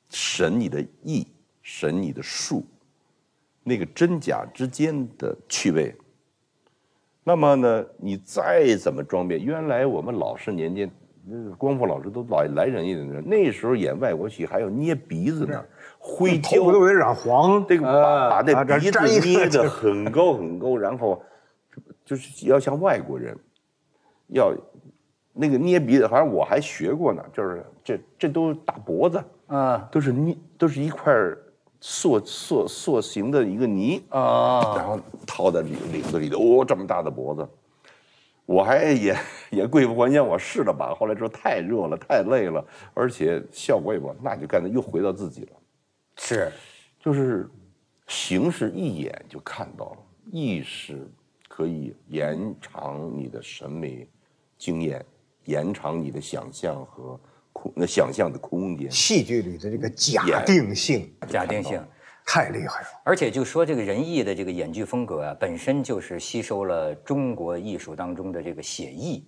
审你的意，审你的术，那个真假之间的趣味。那么呢，你再怎么装变？原来我们老师年间，光复老师都老来人家的人，那时候演外国戏还要捏鼻子呢，灰 头都得染黄，这个把把那鼻子捏得很高很高，然后就是要像外国人，要那个捏鼻子，反正我还学过呢，就是这这都大脖子啊，都是捏都是一块塑塑塑形的一个泥啊，然后套在领领子里头，哦，这么大的脖子，我还也也贵不还钱，我试了吧，后来说太热了，太累了，而且效果也不，那就干脆又回到自己了。是，就是形式一眼就看到了，意识可以延长你的审美经验，延长你的想象和。那想象的空间，戏剧里的这个假定性，假定性太厉害了。而且就说这个仁义的这个演剧风格啊，本身就是吸收了中国艺术当中的这个写意，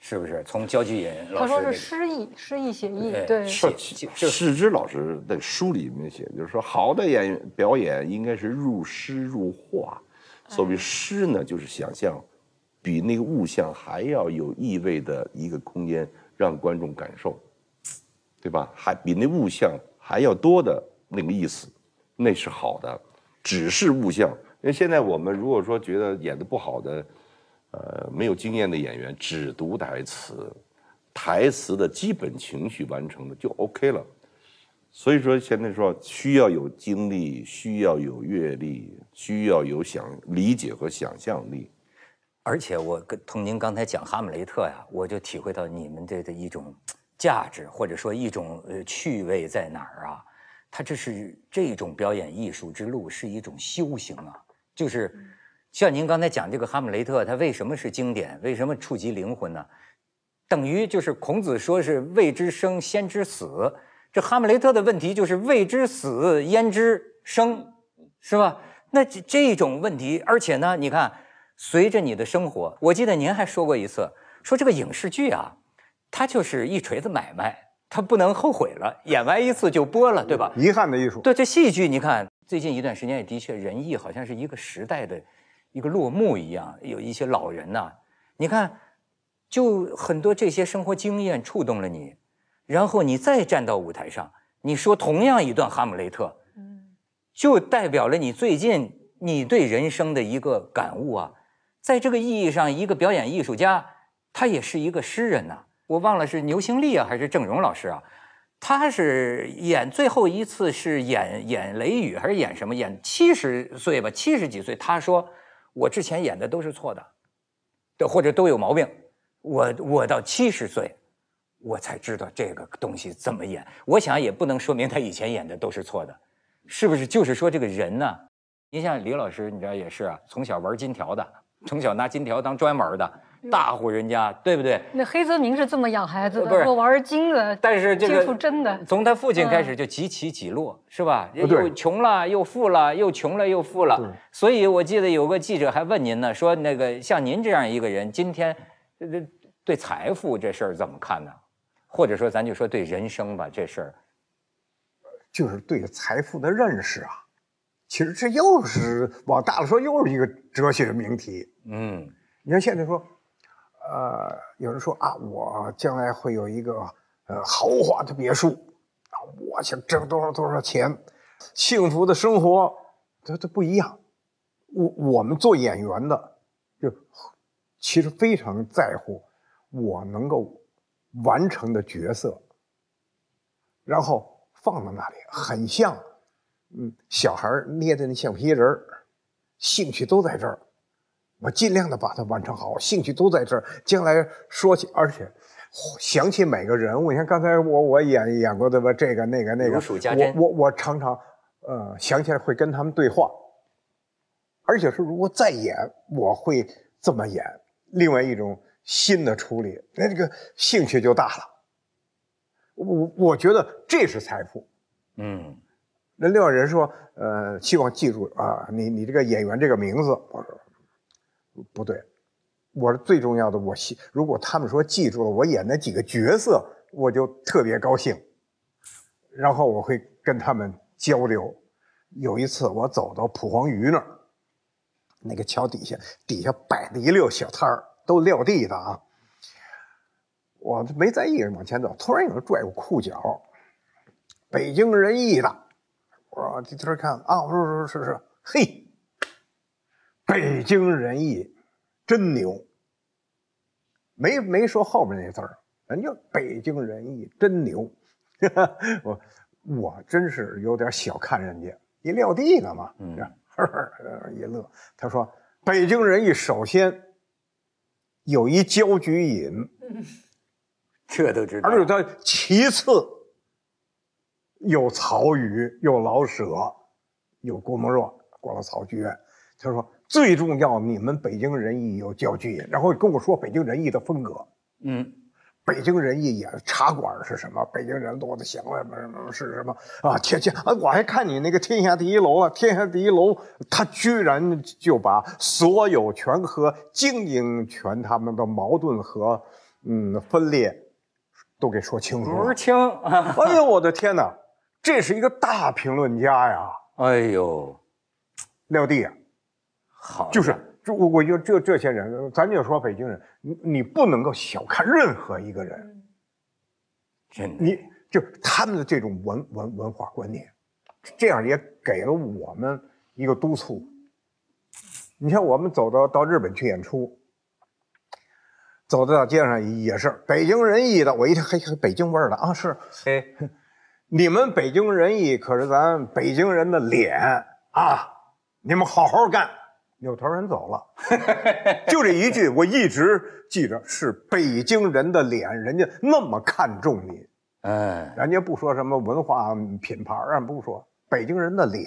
是不是？从焦菊隐老师，他说是诗意，诗意写意，对。史之老师的书里面写，就是说好的演员表演应该是入诗入画。所谓诗呢，就是想象，比那个物象还要有意味的一个空间。让观众感受，对吧？还比那物象还要多的那个意思，那是好的。只是物象，因为现在我们如果说觉得演的不好的，呃，没有经验的演员，只读台词，台词的基本情绪完成的就 OK 了。所以说现在说需要有经历，需要有阅历，需要有想理解和想象力。而且我跟同您刚才讲《哈姆雷特》呀，我就体会到你们这的一种价值，或者说一种呃趣味在哪儿啊？他这是这种表演艺术之路是一种修行啊，就是像您刚才讲这个《哈姆雷特》，它为什么是经典？为什么触及灵魂呢？等于就是孔子说是未知生先知死，这哈姆雷特的问题就是未知死焉知生，是吧？那这这种问题，而且呢，你看。随着你的生活，我记得您还说过一次，说这个影视剧啊，它就是一锤子买卖，它不能后悔了，演完一次就播了，对吧？遗憾的艺术。对，这戏剧你看，最近一段时间也的确，仁义好像是一个时代的一个落幕一样，有一些老人呐，你看，就很多这些生活经验触动了你，然后你再站到舞台上，你说同样一段《哈姆雷特》，嗯，就代表了你最近你对人生的一个感悟啊。在这个意义上，一个表演艺术家，他也是一个诗人呐。我忘了是牛兴利啊，还是郑荣老师啊？他是演最后一次是演演雷雨，还是演什么？演七十岁吧，七十几岁。他说：“我之前演的都是错的，或者都有毛病。我我到七十岁，我才知道这个东西怎么演。我想也不能说明他以前演的都是错的，是不是？就是说这个人呢，您像李老师，你知道也是啊，从小玩金条的。”从小拿金条当专门的大户人家，对不对？那黑泽明是这么养孩子的，我玩金子，但是这个真的，从他父亲开始就几起几落，是吧？又穷了又富了，又穷了又富了。所以我记得有个记者还问您呢，说那个像您这样一个人，今天对对财富这事儿怎么看呢？或者说咱就说对人生吧，这事儿，就是对财富的认识啊。其实这又是往大了说，又是一个哲学命题。嗯，你看现在说呃，有人说啊，我将来会有一个呃豪华的别墅啊，我想挣多少多少钱，幸福的生活，这这不一样。我我们做演员的，就其实非常在乎我能够完成的角色，然后放到那里，很像嗯小孩捏的那橡皮人儿，兴趣都在这儿。我尽量的把它完成好，兴趣都在这儿。将来说起，而且想起每个人物，你看刚才我我演演过的吧，这个那个那个，我我我常常呃想起来会跟他们对话，而且是如果再演，我会这么演。另外一种新的处理，那这个兴趣就大了。我我觉得这是财富。嗯，那另外人说，呃，希望记住啊，你你这个演员这个名字，我说。不对，我是最重要的。我希如果他们说记住了我演那几个角色，我就特别高兴。然后我会跟他们交流。有一次我走到蒲黄榆那儿，那个桥底下，底下摆了一溜小摊儿，都撂地的啊。我没在意，往前走，突然有人拽我裤脚，北京人艺的。我说低头看啊，我说是是是，嘿。北京人艺真牛，没没说后边那字儿，人家北京人艺真牛，我我真是有点小看人家，一撂地干嘛，嗯，一乐。他说北京人艺首先有一焦菊引，这都知道，而且他其次有曹禺，有老舍，有郭沫若，过了曹剧院。他说。最重要，你们北京人艺有焦距，然后跟我说北京人艺的风格。嗯，北京人艺演茶馆是什么？北京人多的想什么什么是什么啊？天天啊，我还看你那个天下第一楼了，天下第一楼，他居然就把所有权和经营权他们的矛盾和嗯分裂都给说清楚了。不清，哎呦我的天哪，这是一个大评论家呀！哎呦，撂地。好，就是，就我我就这这些人，咱就说北京人，你你不能够小看任何一个人，真的，你就他们的这种文文文化观念，这样也给了我们一个督促。你像，我们走到到日本去演出，走到街上也是北京人艺的，我一听嘿，北京味儿的啊，是，嘿，你们北京人艺可是咱北京人的脸啊，你们好好干。扭头人走了，就这一句，我一直记着，是北京人的脸，人家那么看重你，哎，人家不说什么文化品牌啊，不说北京人的脸，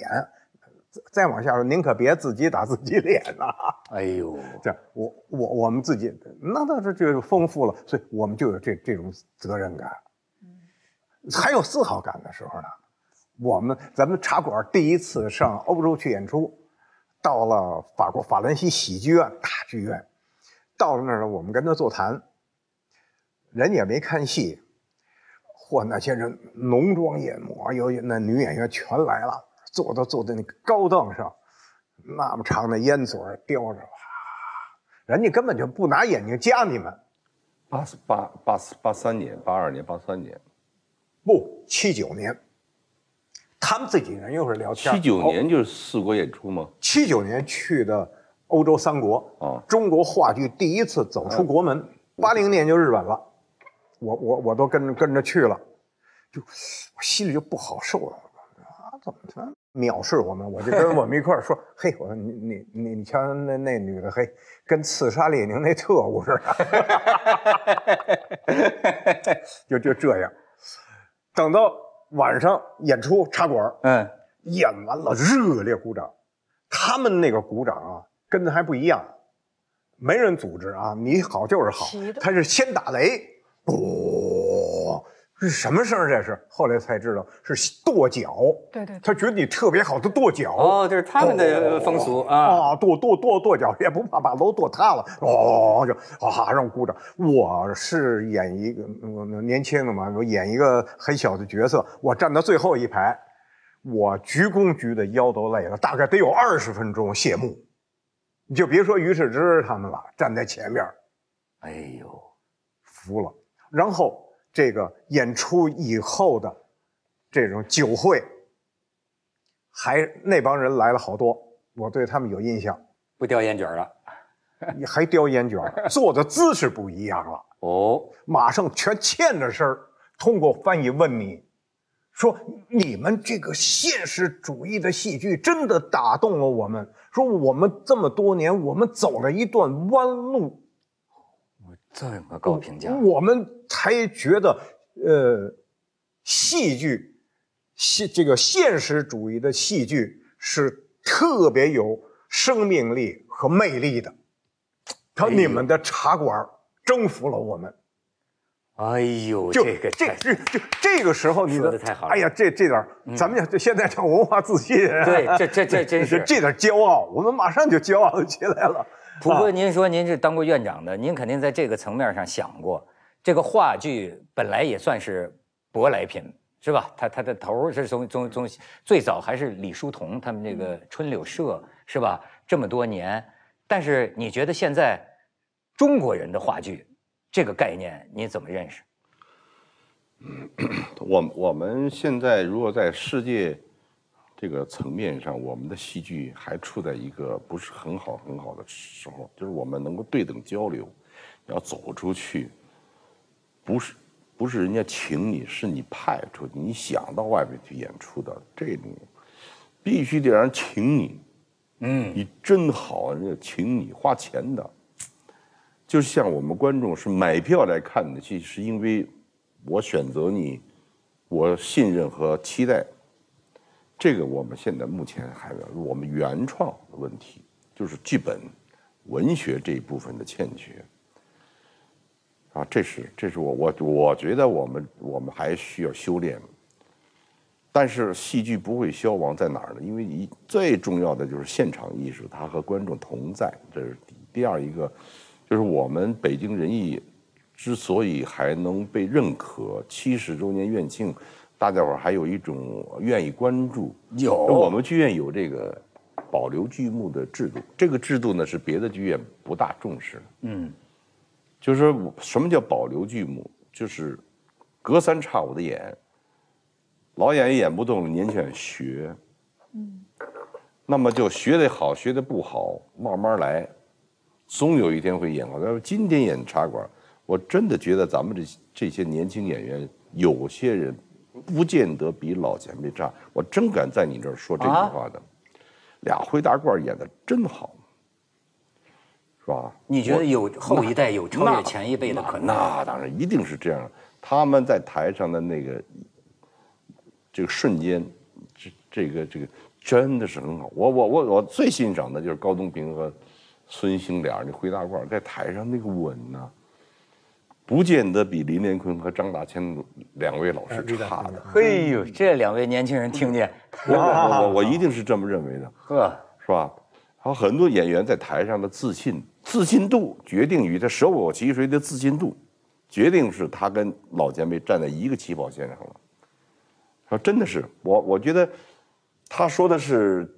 再往下说，您可别自己打自己脸呐！哎呦，这我我我们自己，那倒是就丰富了，所以我们就有这这种责任感，还有自豪感的时候呢。我们咱们茶馆第一次上欧洲去演出。到了法国法兰西喜剧院大剧院，到了那儿呢，我们跟他座谈，人也没看戏，嚯，那些人浓妆艳抹，有那女演员全来了，坐都坐在那个高凳上，那么长的烟嘴叼着，人家根本就不拿眼睛夹你们。八八八八三年、八二年、八三年，不，七九年。他们自己人一会儿聊天。七九年就是四国演出吗？七九年去的欧洲三国啊，中国话剧第一次走出国门。八零年就日本了，我我我都跟着跟着去了，就我心里就不好受了啊！怎么他藐视我们？我就跟我们一块儿说：“ 嘿，我说你你你你瞧那那女的，嘿，跟刺杀列宁那特务似的。”就就这样，等到。晚上演出茶馆，嗯，演完了热烈鼓掌。他们那个鼓掌啊，跟咱还不一样，没人组织啊，你好就是好，他是先打雷，哦，是什么声这是？后来才知道是跺脚。对对，他觉得你特别好，他跺脚。哦，这是他们的风俗啊。啊，跺跺跺跺脚，也不怕把楼跺塌了。哦，就啊，让鼓掌。我是演一个年轻的嘛，我演一个很小的角色，我站到最后一排，我鞠躬鞠的腰都累了，大概得有二十分钟谢幕。你就别说于世之他们了，站在前面，哎呦，服了。然后这个演出以后的这种酒会，还那帮人来了好多，我对他们有印象。不叼烟卷了，你 还叼烟卷，坐的姿势不一样了。哦，马上全欠着身儿，通过翻译问你，说你们这个现实主义的戏剧真的打动了我们。说我们这么多年，我们走了一段弯路。我这么高评价，我们才觉得，呃，戏剧，戏这个现实主义的戏剧是特别有生命力和魅力的。他你们的茶馆。征服了我们，哎呦，这个这这这这个时候，你说的太好了。哎呀，这这点咱们讲，现在叫文化自信。对，这这这真 是这点骄傲，我们马上就骄傲起来了。不过您说您是当过院长的，您肯定在这个层面上想过，这个话剧本来也算是舶来品，是吧？它它的头是从从从最早还是李叔同他们那个春柳社，是吧？这么多年，但是你觉得现在？中国人的话剧，这个概念你怎么认识？我我们现在如果在世界这个层面上，我们的戏剧还处在一个不是很好很好的时候，就是我们能够对等交流，要走出去，不是不是人家请你，是你派出去，你想到外面去演出的这种，必须得让人请你，嗯，你真好，人家请你花钱的。就像我们观众是买票来看的戏，是因为我选择你，我信任和期待。这个我们现在目前还有我们原创的问题，就是剧本、文学这一部分的欠缺。啊，这是这是我我我觉得我们我们还需要修炼。但是戏剧不会消亡在哪儿呢？因为一最重要的就是现场艺术，它和观众同在，这是第第二一个。就是我们北京人艺之所以还能被认可，七十周年院庆，大家伙还有一种愿意关注。有我们剧院有这个保留剧目的制度，这个制度呢是别的剧院不大重视的。嗯，就是说什么叫保留剧目？就是隔三差五的演，老演员演不动了，年轻人学。嗯，那么就学得好，学得不好，慢慢来。总有一天会演好。要是今天演茶馆，我真的觉得咱们这这些年轻演员，有些人不见得比老前辈差。我真敢在你这儿说这句话的。俩灰大褂演的真好，是吧？你觉得有后一代有超越前一辈的可能？那当然，一定是这样。他们在台上的那个这个瞬间，这这个这个真的是很好。我我我我最欣赏的就是高东平和。孙兴俩那灰大褂在台上那个稳呢，不见得比林连坤和张大千两位老师差的。嘿呦，这两位年轻人听见，我我我一定是这么认为的，呵，是吧？还有很多演员在台上的自信，自信度决定于他手握其谁的自信度，决定是他跟老前辈站在一个起跑线上了。说真的是我，我觉得他说的是。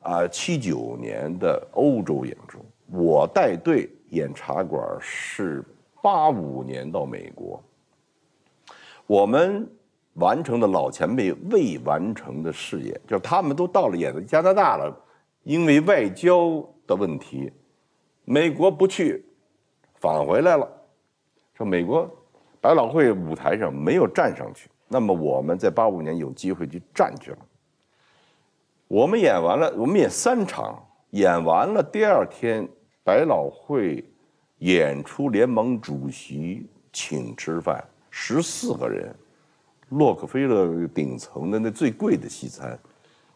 啊，七九年的欧洲演出，我带队演茶馆是八五年到美国。我们完成的老前辈未完成的事业，就是他们都到了演加拿大了，因为外交的问题，美国不去，返回来了。说美国百老汇舞台上没有站上去，那么我们在八五年有机会去站去了。我们演完了，我们演三场，演完了第二天，百老汇演出联盟主席请吃饭，十四个人，洛克菲勒顶层的那最贵的西餐，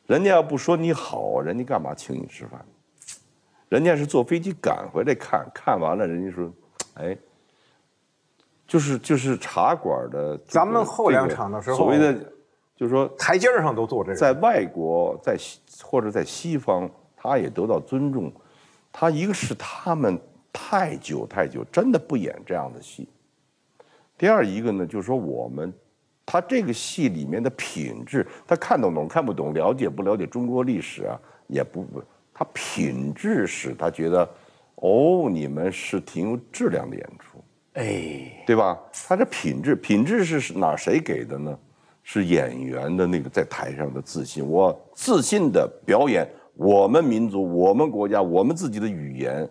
人家要不说你好，人家干嘛请你吃饭？人家是坐飞机赶回来看看完了，人家说，哎，就是就是茶馆的，咱们后两场的时候，所谓的。就是说，台阶上都坐这个，在外国，在西或者在西方，他也得到尊重。他一个是他们太久太久真的不演这样的戏。第二一个呢，就是说我们，他这个戏里面的品质，他看得懂看不懂，了解不了解中国历史啊，也不，他品质使他觉得哦，你们是挺有质量的演出，哎，对吧？他这品质，品质是哪谁给的呢？是演员的那个在台上的自信，我自信的表演我们民族、我们国家、我们自己的语言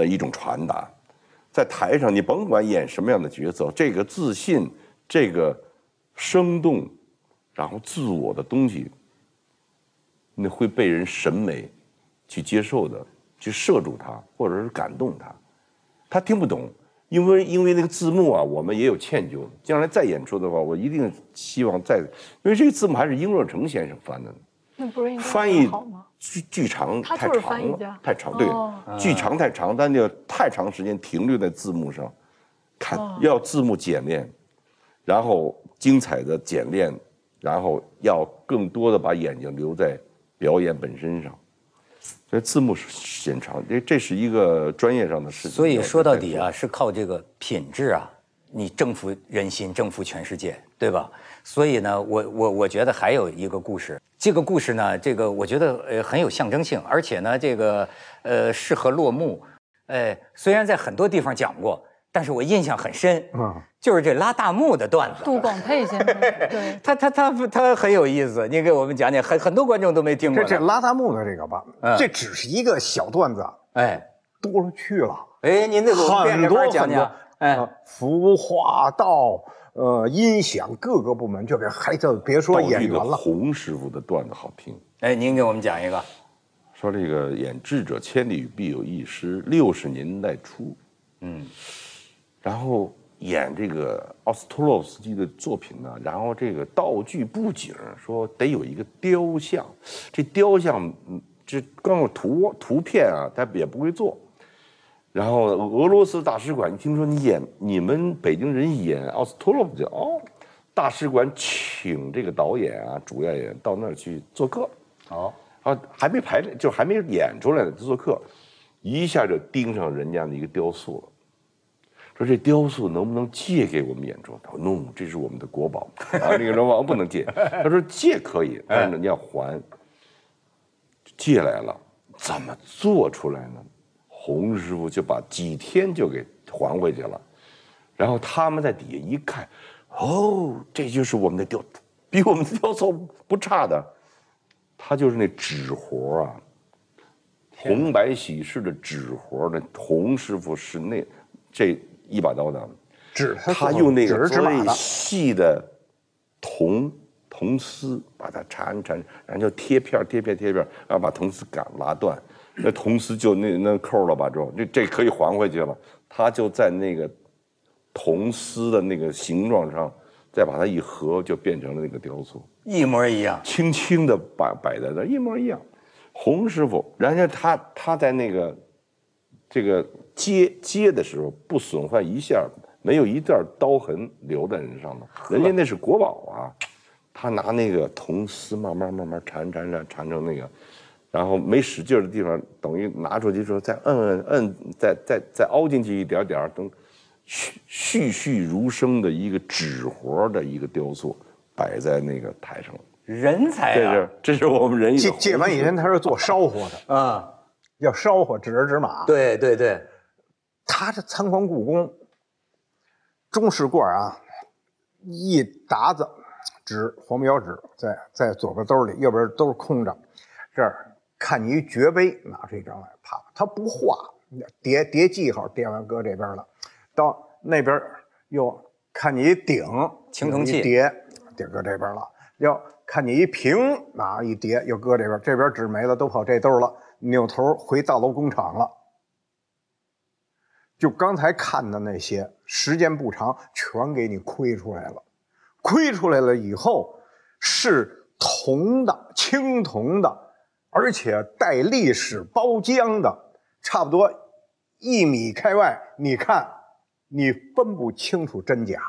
的一种传达。在台上，你甭管演什么样的角色，这个自信，这个生动，然后自我的东西，那会被人审美去接受的。去摄住他，或者是感动他，他听不懂，因为因为那个字幕啊，我们也有歉疚。将来再演出的话，我一定希望再，因为这个字幕还是英若诚先生翻的，那不是翻译剧剧长太长了，太长，对，剧长太长，但就太长时间停留在字幕上，看要字幕简练，然后精彩的简练，然后要更多的把眼睛留在表演本身上。所以字幕显长，这这是一个专业上的事情。所以说到底啊，是靠这个品质啊，你征服人心，征服全世界，对吧？所以呢，我我我觉得还有一个故事，这个故事呢，这个我觉得呃很有象征性，而且呢，这个呃适合落幕。哎，虽然在很多地方讲过。但是我印象很深，嗯，就是这拉大幕的段子。杜广沛先生，对，他他他他很有意思，你给我们讲讲，很很多观众都没听过。这这拉大幕的这个吧，这只是一个小段子，哎，多了去了。哎，您给我很多讲讲，哎，服化道，呃，音响各个部门就给孩子，别说演员了。洪师傅的段子好听，哎，您给我们讲一个，说这个演智者千里必有一失，六十年代初，嗯。然后演这个奥斯托洛夫斯基的作品呢，然后这个道具布景说得有一个雕像，这雕像这光有图图片啊，他也不会做。然后俄罗斯大使馆一听说你演你们北京人演奥斯托洛夫就，哦，大使馆请这个导演啊，主要演员到那儿去做客。哦，啊，还没排练，就还没演出来呢，就做客，一下就盯上人家的一个雕塑了。说这雕塑能不能借给我们演出？他说：“no，这是我们的国宝啊，那个人王不能借。”他说：“借可以，但是你要还。”借来了，怎么做出来呢？洪师傅就把几天就给还回去了。然后他们在底下一看，哦，这就是我们的雕，比我们的雕塑不差的。他就是那纸活啊，红白喜事的纸活那洪师傅是那这。一把刀的纸，他用那个最细的铜铜丝把它缠缠，然后就贴片贴片贴片，然后把铜丝杆拉断，那铜丝就那那扣了吧，就这这可以还回去了。他就在那个铜丝的那个形状上，再把它一合，就变成了那个雕塑，一模一样，轻轻的摆摆在那，一模一样。洪师傅，人家他他在那个这个。接接的时候不损坏一下，没有一段刀痕留在人上头，人家那是国宝啊。他拿那个铜丝慢慢慢慢缠缠缠缠成那个，然后没使劲的地方，等于拿出去之后再摁摁摁，再再再凹进去一点点，等栩栩栩如生的一个纸活的一个雕塑摆在那个台上。人才啊！这是这是我们人借借完以前他是做烧火的啊，要烧火指人指马。对对对。他这参观故宫，中式罐啊，一沓子纸，黄标纸在在左边兜里，右边都是空着。这儿看你一绝杯，拿出一张来，啪，他不画，叠叠记号，叠完搁这边了。到那边又看你一鼎，青铜器叠叠搁这边了。要看你一瓶，拿一叠又搁这边，这边纸没了，都跑这兜了。扭头回大楼工厂了。就刚才看的那些，时间不长，全给你亏出来了。亏出来了以后，是铜的，青铜的，而且带历史包浆的，差不多一米开外，你看，你分不清楚真假。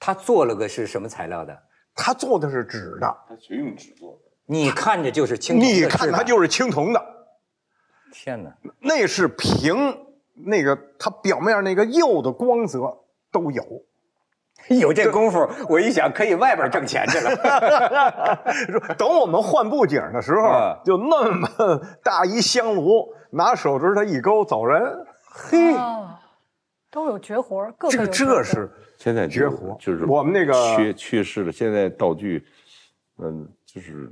他做了个是什么材料的？他做的是纸的。他全用纸做的。你看着就是青铜的。你看它就是青铜的。天哪，那是平。那个它表面那个釉的光泽都有，有这功夫，我一想可以外边挣钱去了。等我们换布景的时候，就那么大一香炉，拿手指头一勾走人。嘿，都有绝活，各这这是现在绝活，就是我们那个去去世了。现在道具，嗯，就是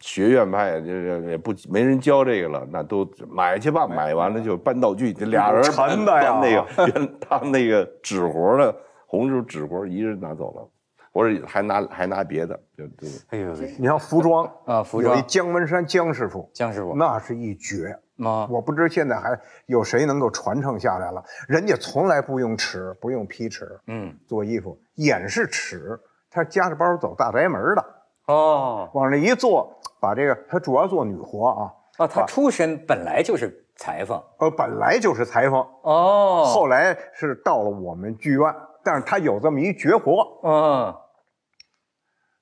学院派，就是也不没人教这个了，那都买去吧，买完了就搬道具，这俩人沉的呀。那个原他们那个纸活的。红是纸活，一人拿走了，我说还拿还拿别的，就就。哎呦，你像服装啊，服装，姜文山姜师傅，姜师傅那是一绝啊！我不知现在还有谁能够传承下来了。人家从来不用尺，不用皮尺，嗯，做衣服眼是尺，他夹着包走大宅门的哦，往那一坐，把这个他主要做女活啊啊，他出身本来就是裁缝，呃，本来就是裁缝哦，后来是到了我们剧院。但是他有这么一绝活，嗯，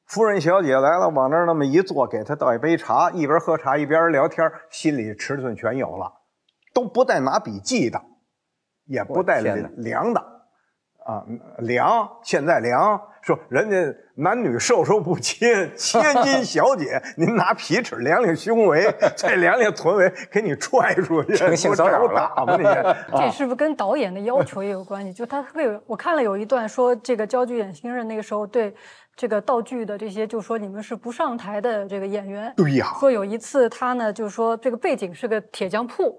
夫人小姐来了，往那儿那么一坐，给他倒一杯茶，一边喝茶一边聊天，心里尺寸全有了，都不带拿笔记的，也不带量的。啊，量现在量说人家男女授受不亲，千金小姐，您拿皮尺量量胸围，再量量臀围，给你踹出去，成性骚扰了。这是不是跟导演的要求也有关系？就他会，我看了有一段说，这个焦距演新人那个时候对这个道具的这些，就说你们是不上台的这个演员。对呀。说有一次他呢，就是说这个背景是个铁匠铺。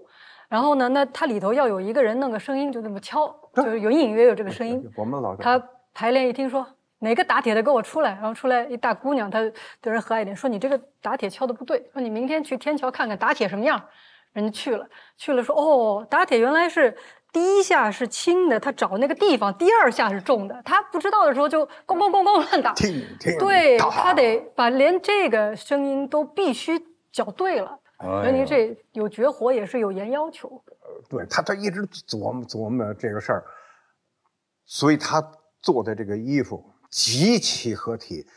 然后呢？那他里头要有一个人弄个声音，就那么敲，就是隐隐约有这个声音。我们老他排练一听说哪个打铁的给我出来，然后出来一大姑娘，她对人和蔼一点，说你这个打铁敲的不对，说你明天去天桥看看打铁什么样。人家去了，去了说哦，打铁原来是第一下是轻的，他找那个地方，第二下是重的。他不知道的时候就咣咣咣咣乱打。对他得把连这个声音都必须搅对了。那您这有绝活也是有严要求。呃，对他，他一直琢磨琢磨这个事儿，所以他做的这个衣服极其合体。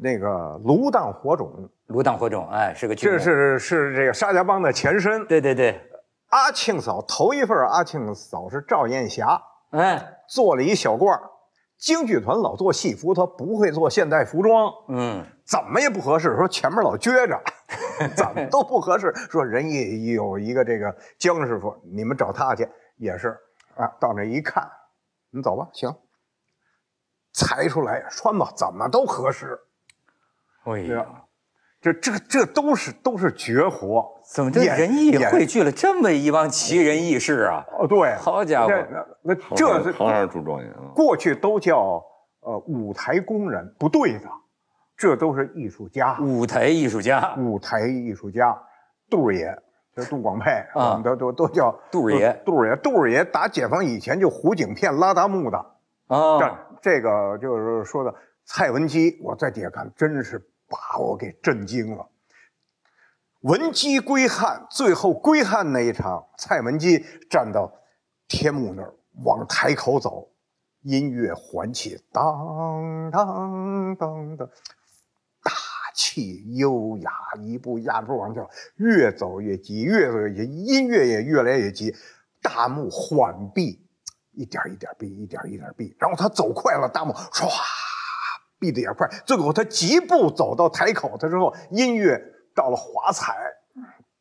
那个炉荡火种，炉荡火种，哎，是个这是是这个沙家浜的前身。对对对，阿庆嫂头一份，阿庆嫂是赵艳霞，哎，做了一小褂京剧团老做戏服，他不会做现代服装，嗯，怎么也不合适。说前面老撅着，怎么都不合适。说人也有一个这个姜师傅，你们找他去也是啊。到那一看，你走吧，行，裁出来穿吧，怎么都合适。哎呀。这这这都是都是绝活，怎么这仁义汇聚了这么一帮奇人异士啊？哦，对，好家伙，那那这是行行出状元啊！过去都叫呃舞台工人，不对的，这都是艺术家，舞台艺术家，舞台艺术家，杜爷，这杜广沛啊，都都都叫杜爷，杜爷，杜爷打解放以前就胡景片拉大木的啊，这个就是说的蔡文姬，我在底下看真是。把我给震惊了。文姬归汉，最后归汉那一场，蔡文姬站到天幕那儿，往台口走，音乐缓起，当当当当，大气优雅，一步压步往前，越走越急，越走越急，音乐也越来越急，大幕缓闭，一点一点闭，一点一点闭，然后他走快了，大幕唰。闭的也快，最后他疾步走到台口的时候，音乐到了华彩，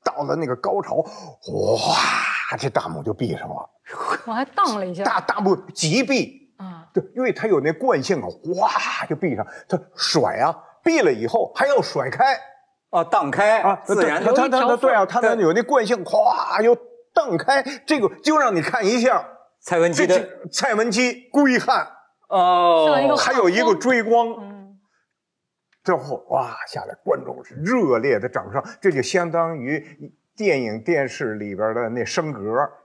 到了那个高潮，哇，这大幕就闭上了。我还荡了一下。大大幕急闭啊，对，因为他有那惯性啊，哗就闭上。他甩啊，闭了以后还要甩开啊，荡开啊，自然他他他对啊，他他有那惯性，咵又荡开。这个就让你看一下蔡文姬的蔡文姬归汉。哦，还有一个追光，最后哇下来，观众是热烈的掌声，这就相当于电影电视里边的那升格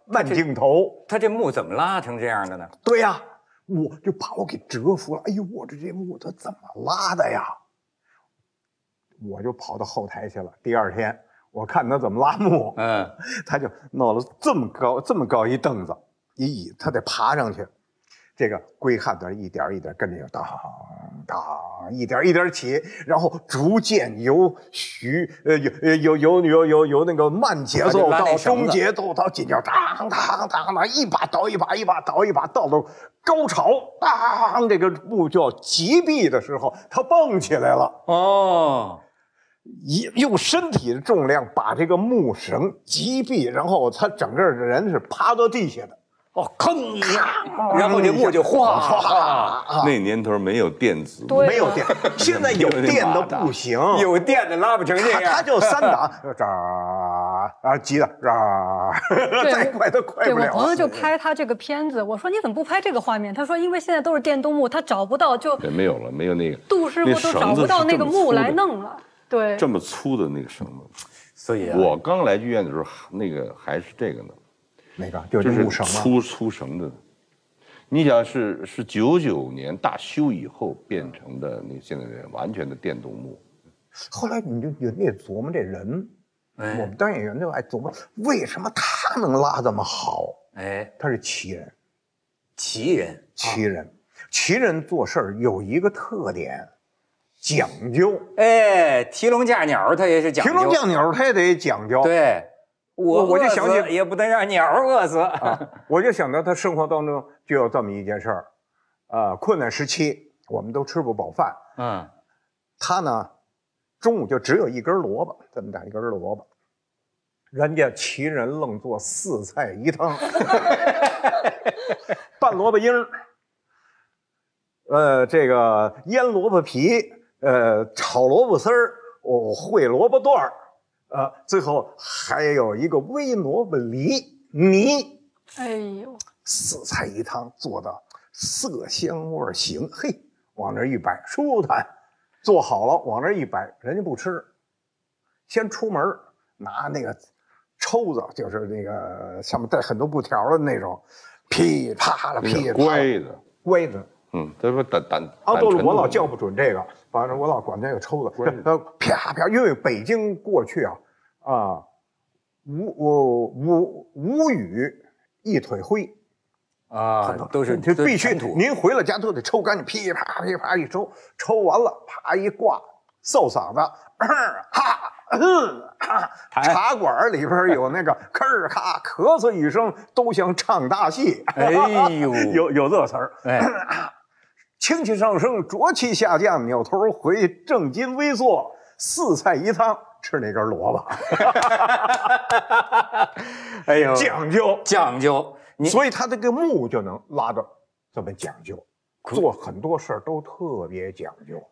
慢镜头。他这幕怎么拉成这样的呢？对呀，我就把我给折服了。哎呦，我这这幕他怎么拉的呀？我就跑到后台去了。第二天我看他怎么拉幕，嗯，他就弄了这么高这么高一凳子一椅，他得爬上去。这个龟汉子一点一点跟着当当一点一点起，然后逐渐由徐呃由由由由由由那个慢节奏到中节奏到紧接着当当当当一把倒一把一把倒一把到了高潮，当这个木就要击毙的时候，他蹦起来了哦。一用身体的重量把这个木绳击毙，然后他整个人是趴到地下的。哦，吭一下，然后这木就哗哗。那年头没有电子，没有电，现在有电的不行，有电的拉不成这样。他就三档，这啊急的，这再快都快不了。我朋友就拍他这个片子，我说你怎么不拍这个画面？他说因为现在都是电动木，他找不到就没有了，没有那个杜师傅都找不到那个木来弄了。对，这么粗的那个绳子，所以我刚来剧院的时候，那个还是这个呢。哪个？就是粗粗绳子。你想是是九九年大修以后变成的，那现在完全的电动木。后来你就你得琢磨这人，我们当演员就爱琢磨，为什么他能拉这么好？哎，他是奇人，奇人，奇人，奇人做事儿有一个特点。讲究，哎，提笼架鸟，他也是讲究。提笼架鸟，他也得讲究。对，我我就想起，也不能让鸟饿死。我就想到他生活当中就有这么一件事儿，啊，困难时期我们都吃不饱饭，嗯，他呢，中午就只有一根萝卜，这么大一根萝卜，人家齐人愣做四菜一汤，拌萝卜缨儿，呃，这个腌萝卜皮。呃，炒萝卜丝儿，哦，烩萝卜段儿，呃，最后还有一个煨萝卜泥泥，哎呦，四菜一汤做的色香味形，嘿，往那一摆，舒坦，做好了往那一摆，人家不吃，先出门拿那个抽子，就是那个上面带很多布条的那种，噼啪的噼啪，乖的乖的。嗯，他说胆胆啊，对了，我老叫不准这个，反正我老管这个抽子，呃，啪啪，因为北京过去啊，啊，无我无无语一腿灰，啊，都是这必须，您回了家都得抽干净，噼啪噼啪一抽，抽完了啪一挂，嗽嗓子，哈。茶馆里边有那个 咳儿咔咳嗽一声，都像唱大戏。哎呦，有有这词儿。哎。清气上升，浊气下降，扭头回正襟危坐，四菜一汤吃那根萝卜。哎呦，讲究讲究，所以他这个木就能拉的这么讲究，做很多事儿都特别讲究。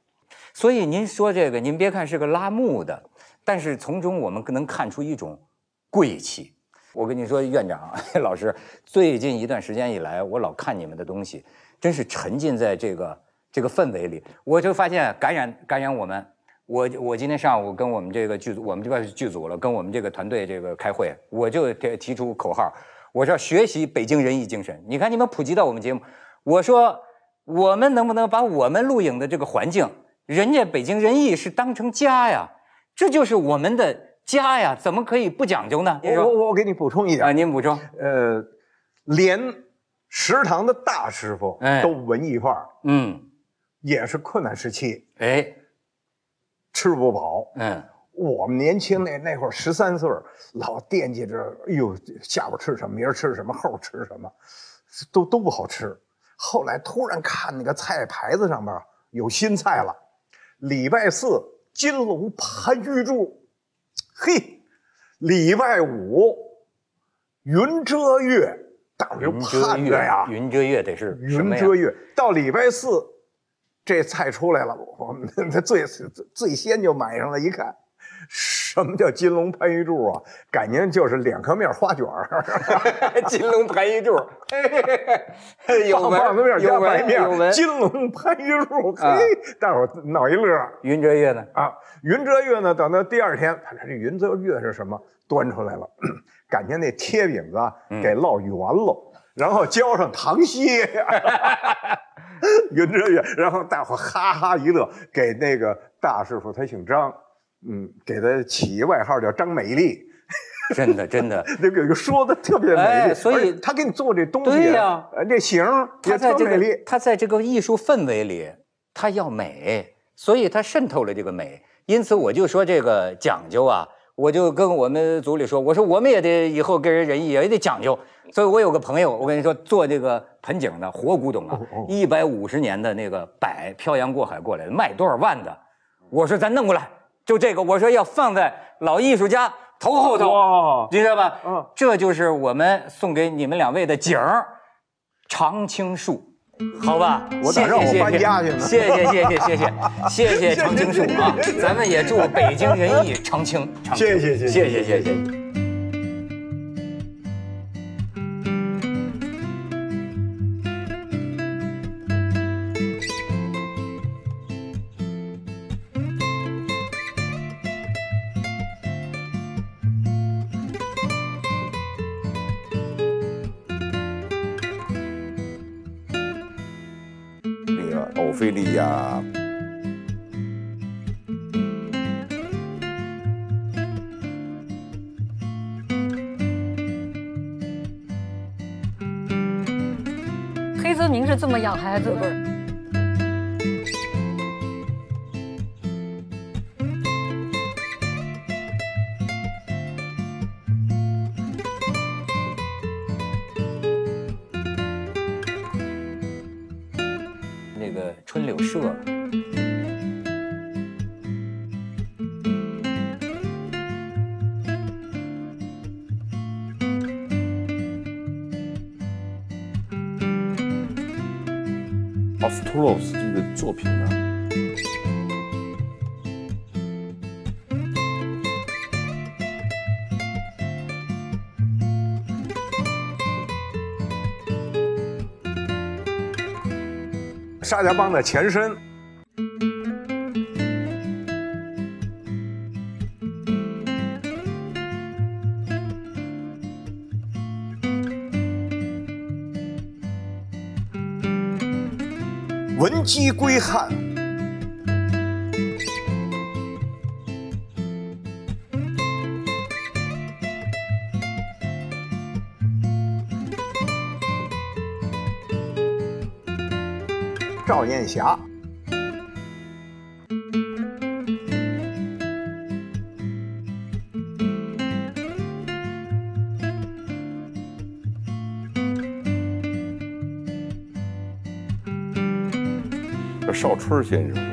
所以您说这个，您别看是个拉木的，但是从中我们能看出一种贵气。我跟你说，院长 老师，最近一段时间以来，我老看你们的东西。真是沉浸在这个这个氛围里，我就发现感染感染我们。我我今天上午跟我们这个剧组，我们这边剧组了，跟我们这个团队这个开会，我就给提出口号，我说学习北京人艺精神。你看你们普及到我们节目，我说我们能不能把我们录影的这个环境，人家北京人艺是当成家呀，这就是我们的家呀，怎么可以不讲究呢？我我我给你补充一点啊，您补充。呃，连。食堂的大师傅都文艺范儿，嗯，也是困难时期，哎，吃不饱，嗯，我们年轻那那会儿十三岁，老惦记着，哎呦，下午吃什么，明儿吃什么，后吃什么，都都不好吃。后来突然看那个菜牌子上面有新菜了，礼拜四金龙盘玉柱，嘿，礼拜五云遮月。云遮月呀，云遮月得是云遮月。到礼拜四，这菜出来了，我们他最最先就买上了，一看，什么叫金龙盘玉柱啊？感觉就是两颗面花卷儿。金龙盘玉柱，有棒子面加白面，金龙盘玉柱，嘿，大伙闹一乐。云遮月呢？啊，云遮月呢？等到第二天，他这云遮月是什么？端出来了。感觉那贴饼子给烙圆了，然后浇上糖稀，云遮月，然后大伙哈哈一乐，给那个大师傅他姓张，嗯，给他起一外号叫张美丽，真的真的，那个说的特别美丽，所以他给你做这东西，对呀，这形也特美丽，他在这个艺术氛围里，他要美，所以他渗透了这个美。因此我就说这个讲究啊，我就跟我们组里说，我说我们也得以后跟人仁义也得讲究。所以我有个朋友，我跟你说做这个盆景的活古董啊，一百五十年的那个柏漂洋过海过来的，卖多少万的？我说咱弄过来，就这个，我说要放在老艺术家头后头，你知道吧？嗯，这就是我们送给你们两位的景儿，常青树。好吧，我咋让我搬家去呢？谢谢谢谢谢谢谢谢 常青树啊！咱们也祝北京人艺常青常青。谢谢谢谢谢谢谢。菲利亚，黑泽明是这么养孩子的。奥斯托洛斯基的作品呢？沙家浜的前身。鸡归汉，赵艳霞。邵春先生。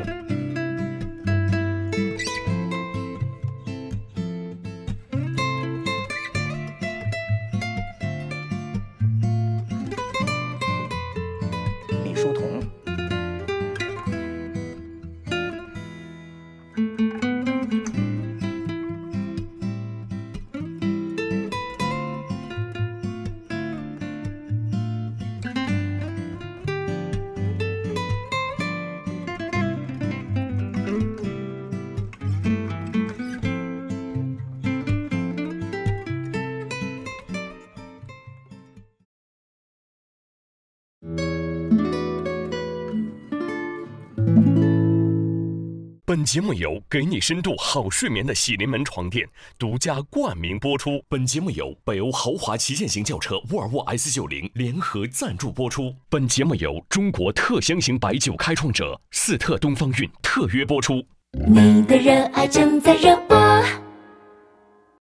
节目由给你深度好睡眠的喜临门床垫独家冠名播出。本节目由北欧豪华旗舰型轿车沃尔沃 S 九零联合赞助播出。本节目由中国特香型白酒开创者四特东方韵特约播出。你的热爱正在热播。